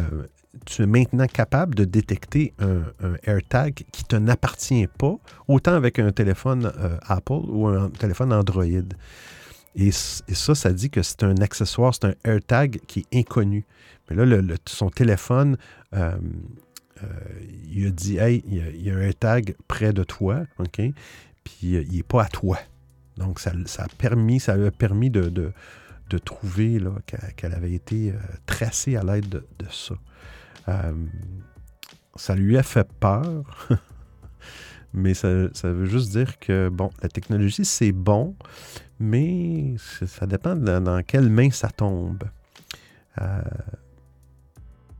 tu es maintenant capable de détecter un, AirTag qui te n'appartient pas, autant avec un téléphone euh, Apple ou un téléphone Android. Et, ça, ça dit que c'est un accessoire, c'est un AirTag qui est inconnu. Mais là, son téléphone, euh, euh, il a dit Hey, il y a, un AirTag près de toi, OK? Puis il n'est pas à toi. Donc, ça, a permis, ça lui a permis de, trouver qu'elle avait été tracée à l'aide de, ça. Ça lui a fait peur. Mais ça, veut juste dire que, bon, la technologie, c'est bon, mais ça dépend dans, quelle main ça tombe. Euh,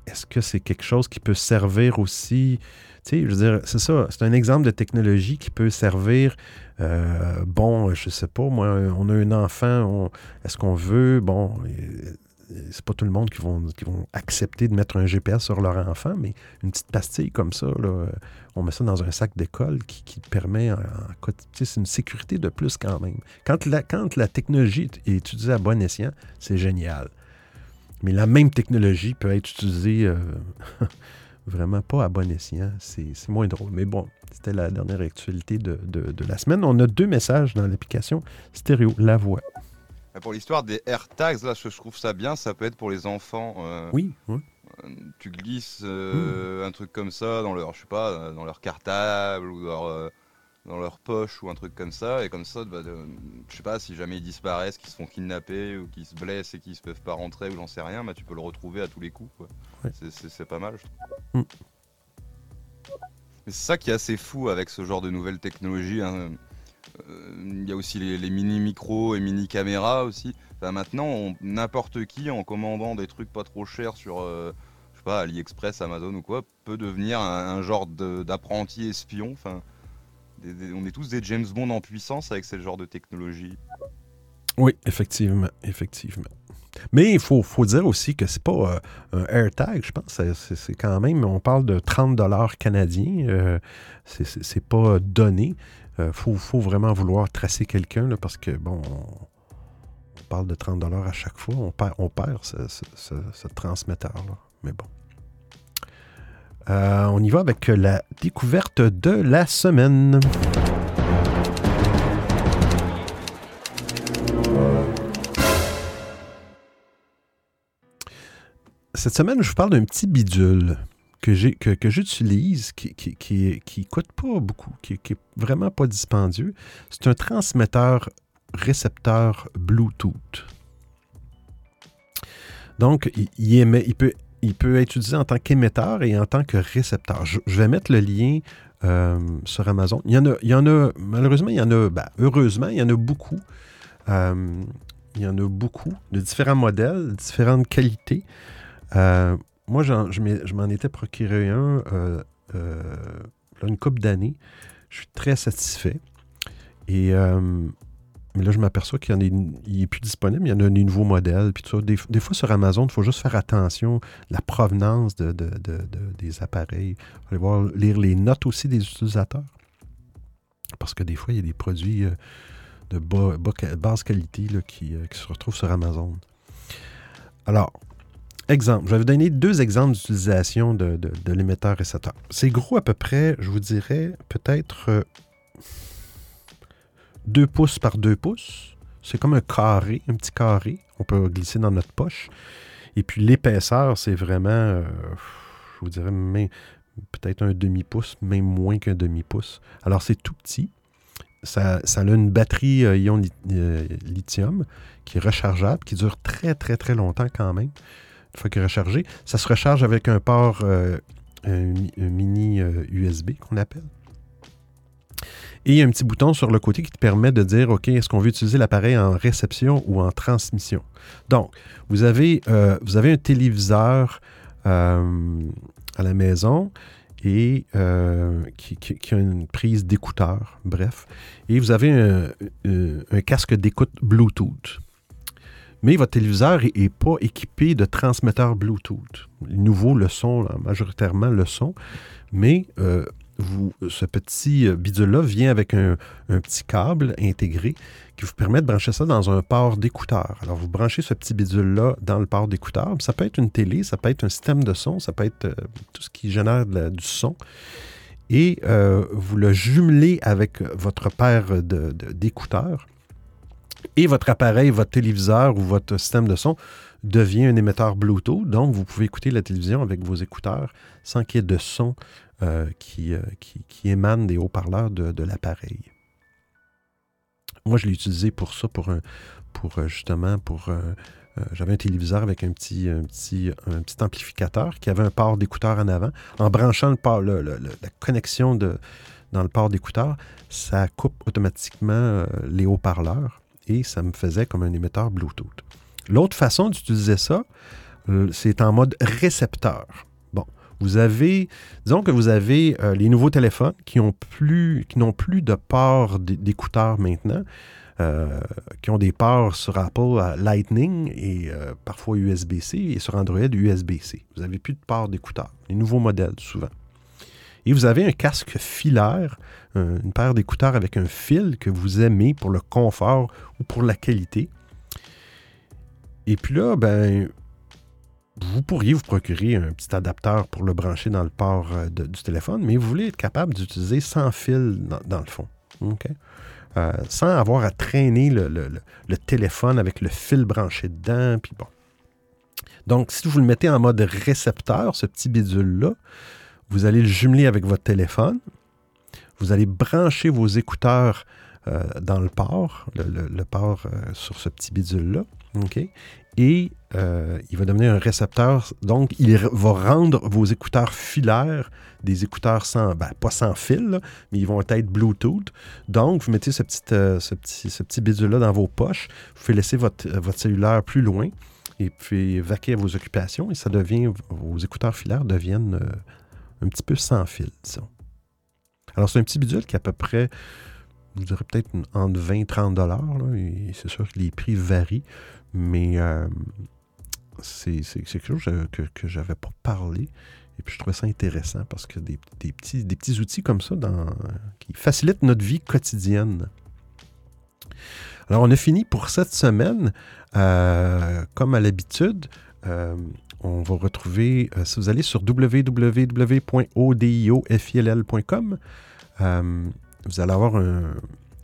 est-ce que c'est quelque chose qui peut servir aussi? Tu sais, je veux dire, c'est ça, c'est un exemple de technologie qui peut servir, euh, bon, je sais pas, moi, on a un enfant, est-ce qu'on veut, bon, c'est pas tout le monde qui vont, qui vont accepter de mettre un GPS sur leur enfant, mais une petite pastille comme ça, on met ça dans un sac d'école qui, qui, permet, en, c'est une sécurité de plus quand même. Quand la, quand la technologie est utilisée à bon escient, c'est génial. Mais la même technologie peut être utilisée euh, vraiment pas à bon escient. C'est moins drôle. Mais bon, c'était la dernière actualité de, de la semaine. On a deux messages dans l'application stéréo, la voix. Pour l'histoire des AirTags, là, je trouve ça bien. Ça peut être pour les enfants. Euh, oui, euh, Tu glisses euh, un truc comme ça dans leur, je sais pas, dans leur cartable ou dans leur poche ou un truc comme ça. Et comme ça, bah, je sais pas, si jamais ils disparaissent, qu'ils se font kidnapper ou qu'ils se blessent et qu'ils ne peuvent pas rentrer ou j'en sais rien, bah, tu peux le retrouver à tous les coups. C'est pas mal, je trouve. Hmm. c'est ça qui est assez fou avec ce genre de nouvelles technologies. Hein. Euh, il y a aussi les, mini-micros et mini-caméras aussi. maintenant, n'importe qui, en commandant des trucs pas trop chers sur, euh, je sais pas, AliExpress, Amazon ou quoi, peut devenir un, genre d'apprenti espion. Enfin, on est tous des James Bond en puissance avec ce genre de technologie. Oui, effectivement, effectivement. Mais il faut, dire aussi que c'est pas euh, un AirTag, je pense. C'est quand même, on parle de 30 dollars canadiens. c'est pas donné. Il euh, faut, vraiment vouloir tracer quelqu'un parce que, bon, on, parle de 30 à chaque fois. On perd, on perd ce, transmetteur-là. Mais bon. Euh, on y va avec la découverte de la semaine. Cette semaine, je vous parle d'un petit bidule que, j'utilise, qui, qui, qui, coûte pas beaucoup, qui, qui est vraiment pas dispendieux. C'est un transmetteur récepteur Bluetooth. Donc, il, peut, être utilisé en tant qu'émetteur et en tant que récepteur. Je, vais mettre le lien euh, sur Amazon. Il y, en a, il y en a, malheureusement, il y en a, ben, heureusement, il y en a beaucoup. Euh, il y en a beaucoup de différents modèles, différentes qualités. Euh, moi, je m'en étais procuré un euh, euh, une couple d'années. Je suis très satisfait. Et euh, mais là, je m'aperçois qu'il n'est plus disponible. Il y en a des nouveaux modèles. Puis Des, fois, sur Amazon, il faut juste faire attention la provenance de, des appareils. Il aller voir, lire les notes aussi des utilisateurs. Parce que des fois, il y a des produits de basse qualité qui, qui se retrouvent sur Amazon. Alors, Exemple, je vais vous donner deux exemples d'utilisation de, l'émetteur-récepteur. C'est gros à peu près, je vous dirais, peut-être 2 euh, pouces par 2 pouces. C'est comme un carré, un petit carré. On peut glisser dans notre poche. Et puis l'épaisseur, c'est vraiment, euh, je vous dirais, peut-être un demi-pouce, même moins qu'un demi-pouce. Alors c'est tout petit. Ça, ça, a une batterie euh, ion lithium qui est rechargeable, qui dure très très très longtemps quand même une fois qu'il est rechargé. Ça se recharge avec un port euh, mini USB euh, qu'on appelle. Et il y a un petit bouton sur le côté qui te permet de dire, OK, est-ce qu'on veut utiliser l'appareil en réception ou en transmission? Donc, vous avez, euh, vous avez un téléviseur à la maison et qui, a une prise d'écouteur, bref. Et vous avez un casque d'écoute Bluetooth mais votre téléviseur n'est pas équipé de transmetteurs Bluetooth. Les nouveaux le sont, majoritairement le sont, mais euh, ce petit euh, bidule-là vient avec un, petit câble intégré qui vous permet de brancher ça dans un port d'écouteur. Alors, vous branchez ce petit bidule-là dans le port d'écouteur. Ça peut être une télé, ça peut être un système de son, ça peut être euh, tout ce qui génère du son. Et vous le jumelez avec votre paire d'écouteurs Et votre appareil, votre téléviseur ou votre système de son devient un émetteur Bluetooth. Donc, vous pouvez écouter la télévision avec vos écouteurs sans qu'il y ait de son euh, qui, euh, qui, émane des haut-parleurs de, l'appareil. Moi, je l'ai utilisé pour ça, pour, euh, justement, pour... J'avais un téléviseur avec un petit, un, petit, un petit amplificateur qui avait un port d'écouteur en avant. En branchant la connexion dans le port d'écouteur, ça coupe automatiquement les haut-parleurs et ça me faisait comme un émetteur Bluetooth. L'autre façon d'utiliser ça, c'est en mode récepteur. Bon, vous avez, disons que vous avez euh, les nouveaux téléphones qui n'ont plus, qui plus de port d'écouteurs maintenant, euh, qui ont des ports sur Apple Lightning et euh, parfois USB-C et sur Android USB-C. Vous n'avez plus de port d'écouteurs, les nouveaux modèles souvent. Et vous avez un casque filaire, une paire d'écouteurs avec un fil que vous aimez pour le confort ou pour la qualité. Et puis là, ben, vous pourriez vous procurer un petit adapteur pour le brancher dans le port euh, du téléphone, mais vous voulez être capable d'utiliser sans fil dans, le fond. Euh, sans avoir à traîner le, téléphone avec le fil branché dedans. Puis. Donc, si vous le mettez en mode récepteur, ce petit bidule-là, vous allez le jumeler avec votre téléphone. Vous allez brancher vos écouteurs euh, dans le port, le, port sur ce petit bidule-là. Et euh, il va devenir un récepteur. Donc, il va rendre vos écouteurs filaires des écouteurs sans, ben, pas sans fil, mais ils vont être Bluetooth. Donc, vous mettez ce petit, euh, ce bidule-là dans vos poches. Vous faites laisser votre, euh, votre cellulaire plus loin et puis vaquer à vos occupations et ça devient, vos écouteurs filaires deviennent un petit peu sans fil. Alors, c'est un petit bidule qui est à peu près je dirais peut-être entre 20 et 30 dollars. C'est sûr que les prix varient, mais euh, c'est quelque chose que, que j'avais pas parlé. Et puis je trouvais ça intéressant parce que des, petits, des petits outils comme ça qui facilitent notre vie quotidienne. Alors on a fini pour cette semaine. Euh, comme à l'habitude, euh, on va retrouver, si vous allez sur www.odiofill.com, vous allez avoir un,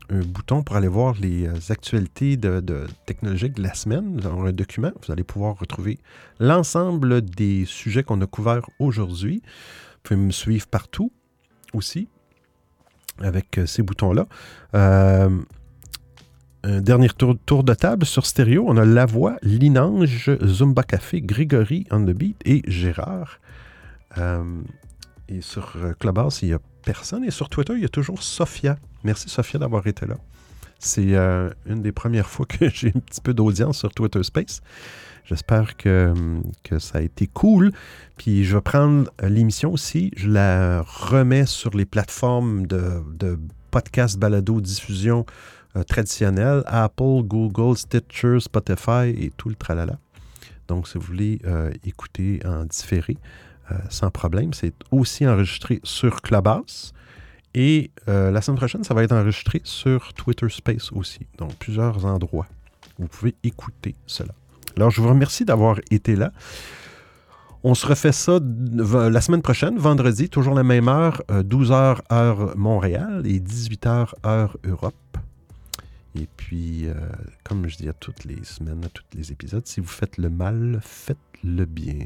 bouton pour aller voir les euh, actualités de, technologiques de la semaine. Dans un document, vous allez pouvoir retrouver l'ensemble des sujets qu'on a couverts aujourd'hui. Vous pouvez me suivre partout aussi avec euh, ces boutons-là. Euh, un dernier tour, de table sur stéréo. On a La Voix, Linange, Zumba Café, Grégory on the Beat et Gérard. et sur Clubhouse, il y a personne. Et sur Twitter, il y a toujours Sophia. Merci Sophia d'avoir été là. C'est euh, une des premières fois que j'ai un petit peu d'audience sur Twitter Space. J'espère que, que, ça a été cool. Puis je vais prendre l'émission aussi. Je la remets sur les plateformes de, de podcast balado diffusion euh, traditionnelles Apple, Google, Stitcher, Spotify et tout le tralala. Donc, si vous voulez euh, écouter en différé, euh, sans problème. C'est aussi enregistré sur Clubhouse. Et euh, la semaine prochaine, ça va être enregistré sur Twitter Space aussi. Donc, plusieurs endroits. Vous pouvez écouter cela. Alors, je vous remercie d'avoir été là. On se refait ça la semaine prochaine, vendredi, toujours la même heure, 12h euh, heure Montréal et 18h heure Europe. Et puis, comme je dis à toutes les semaines, à tous les épisodes, si vous faites le mal, faites le bien.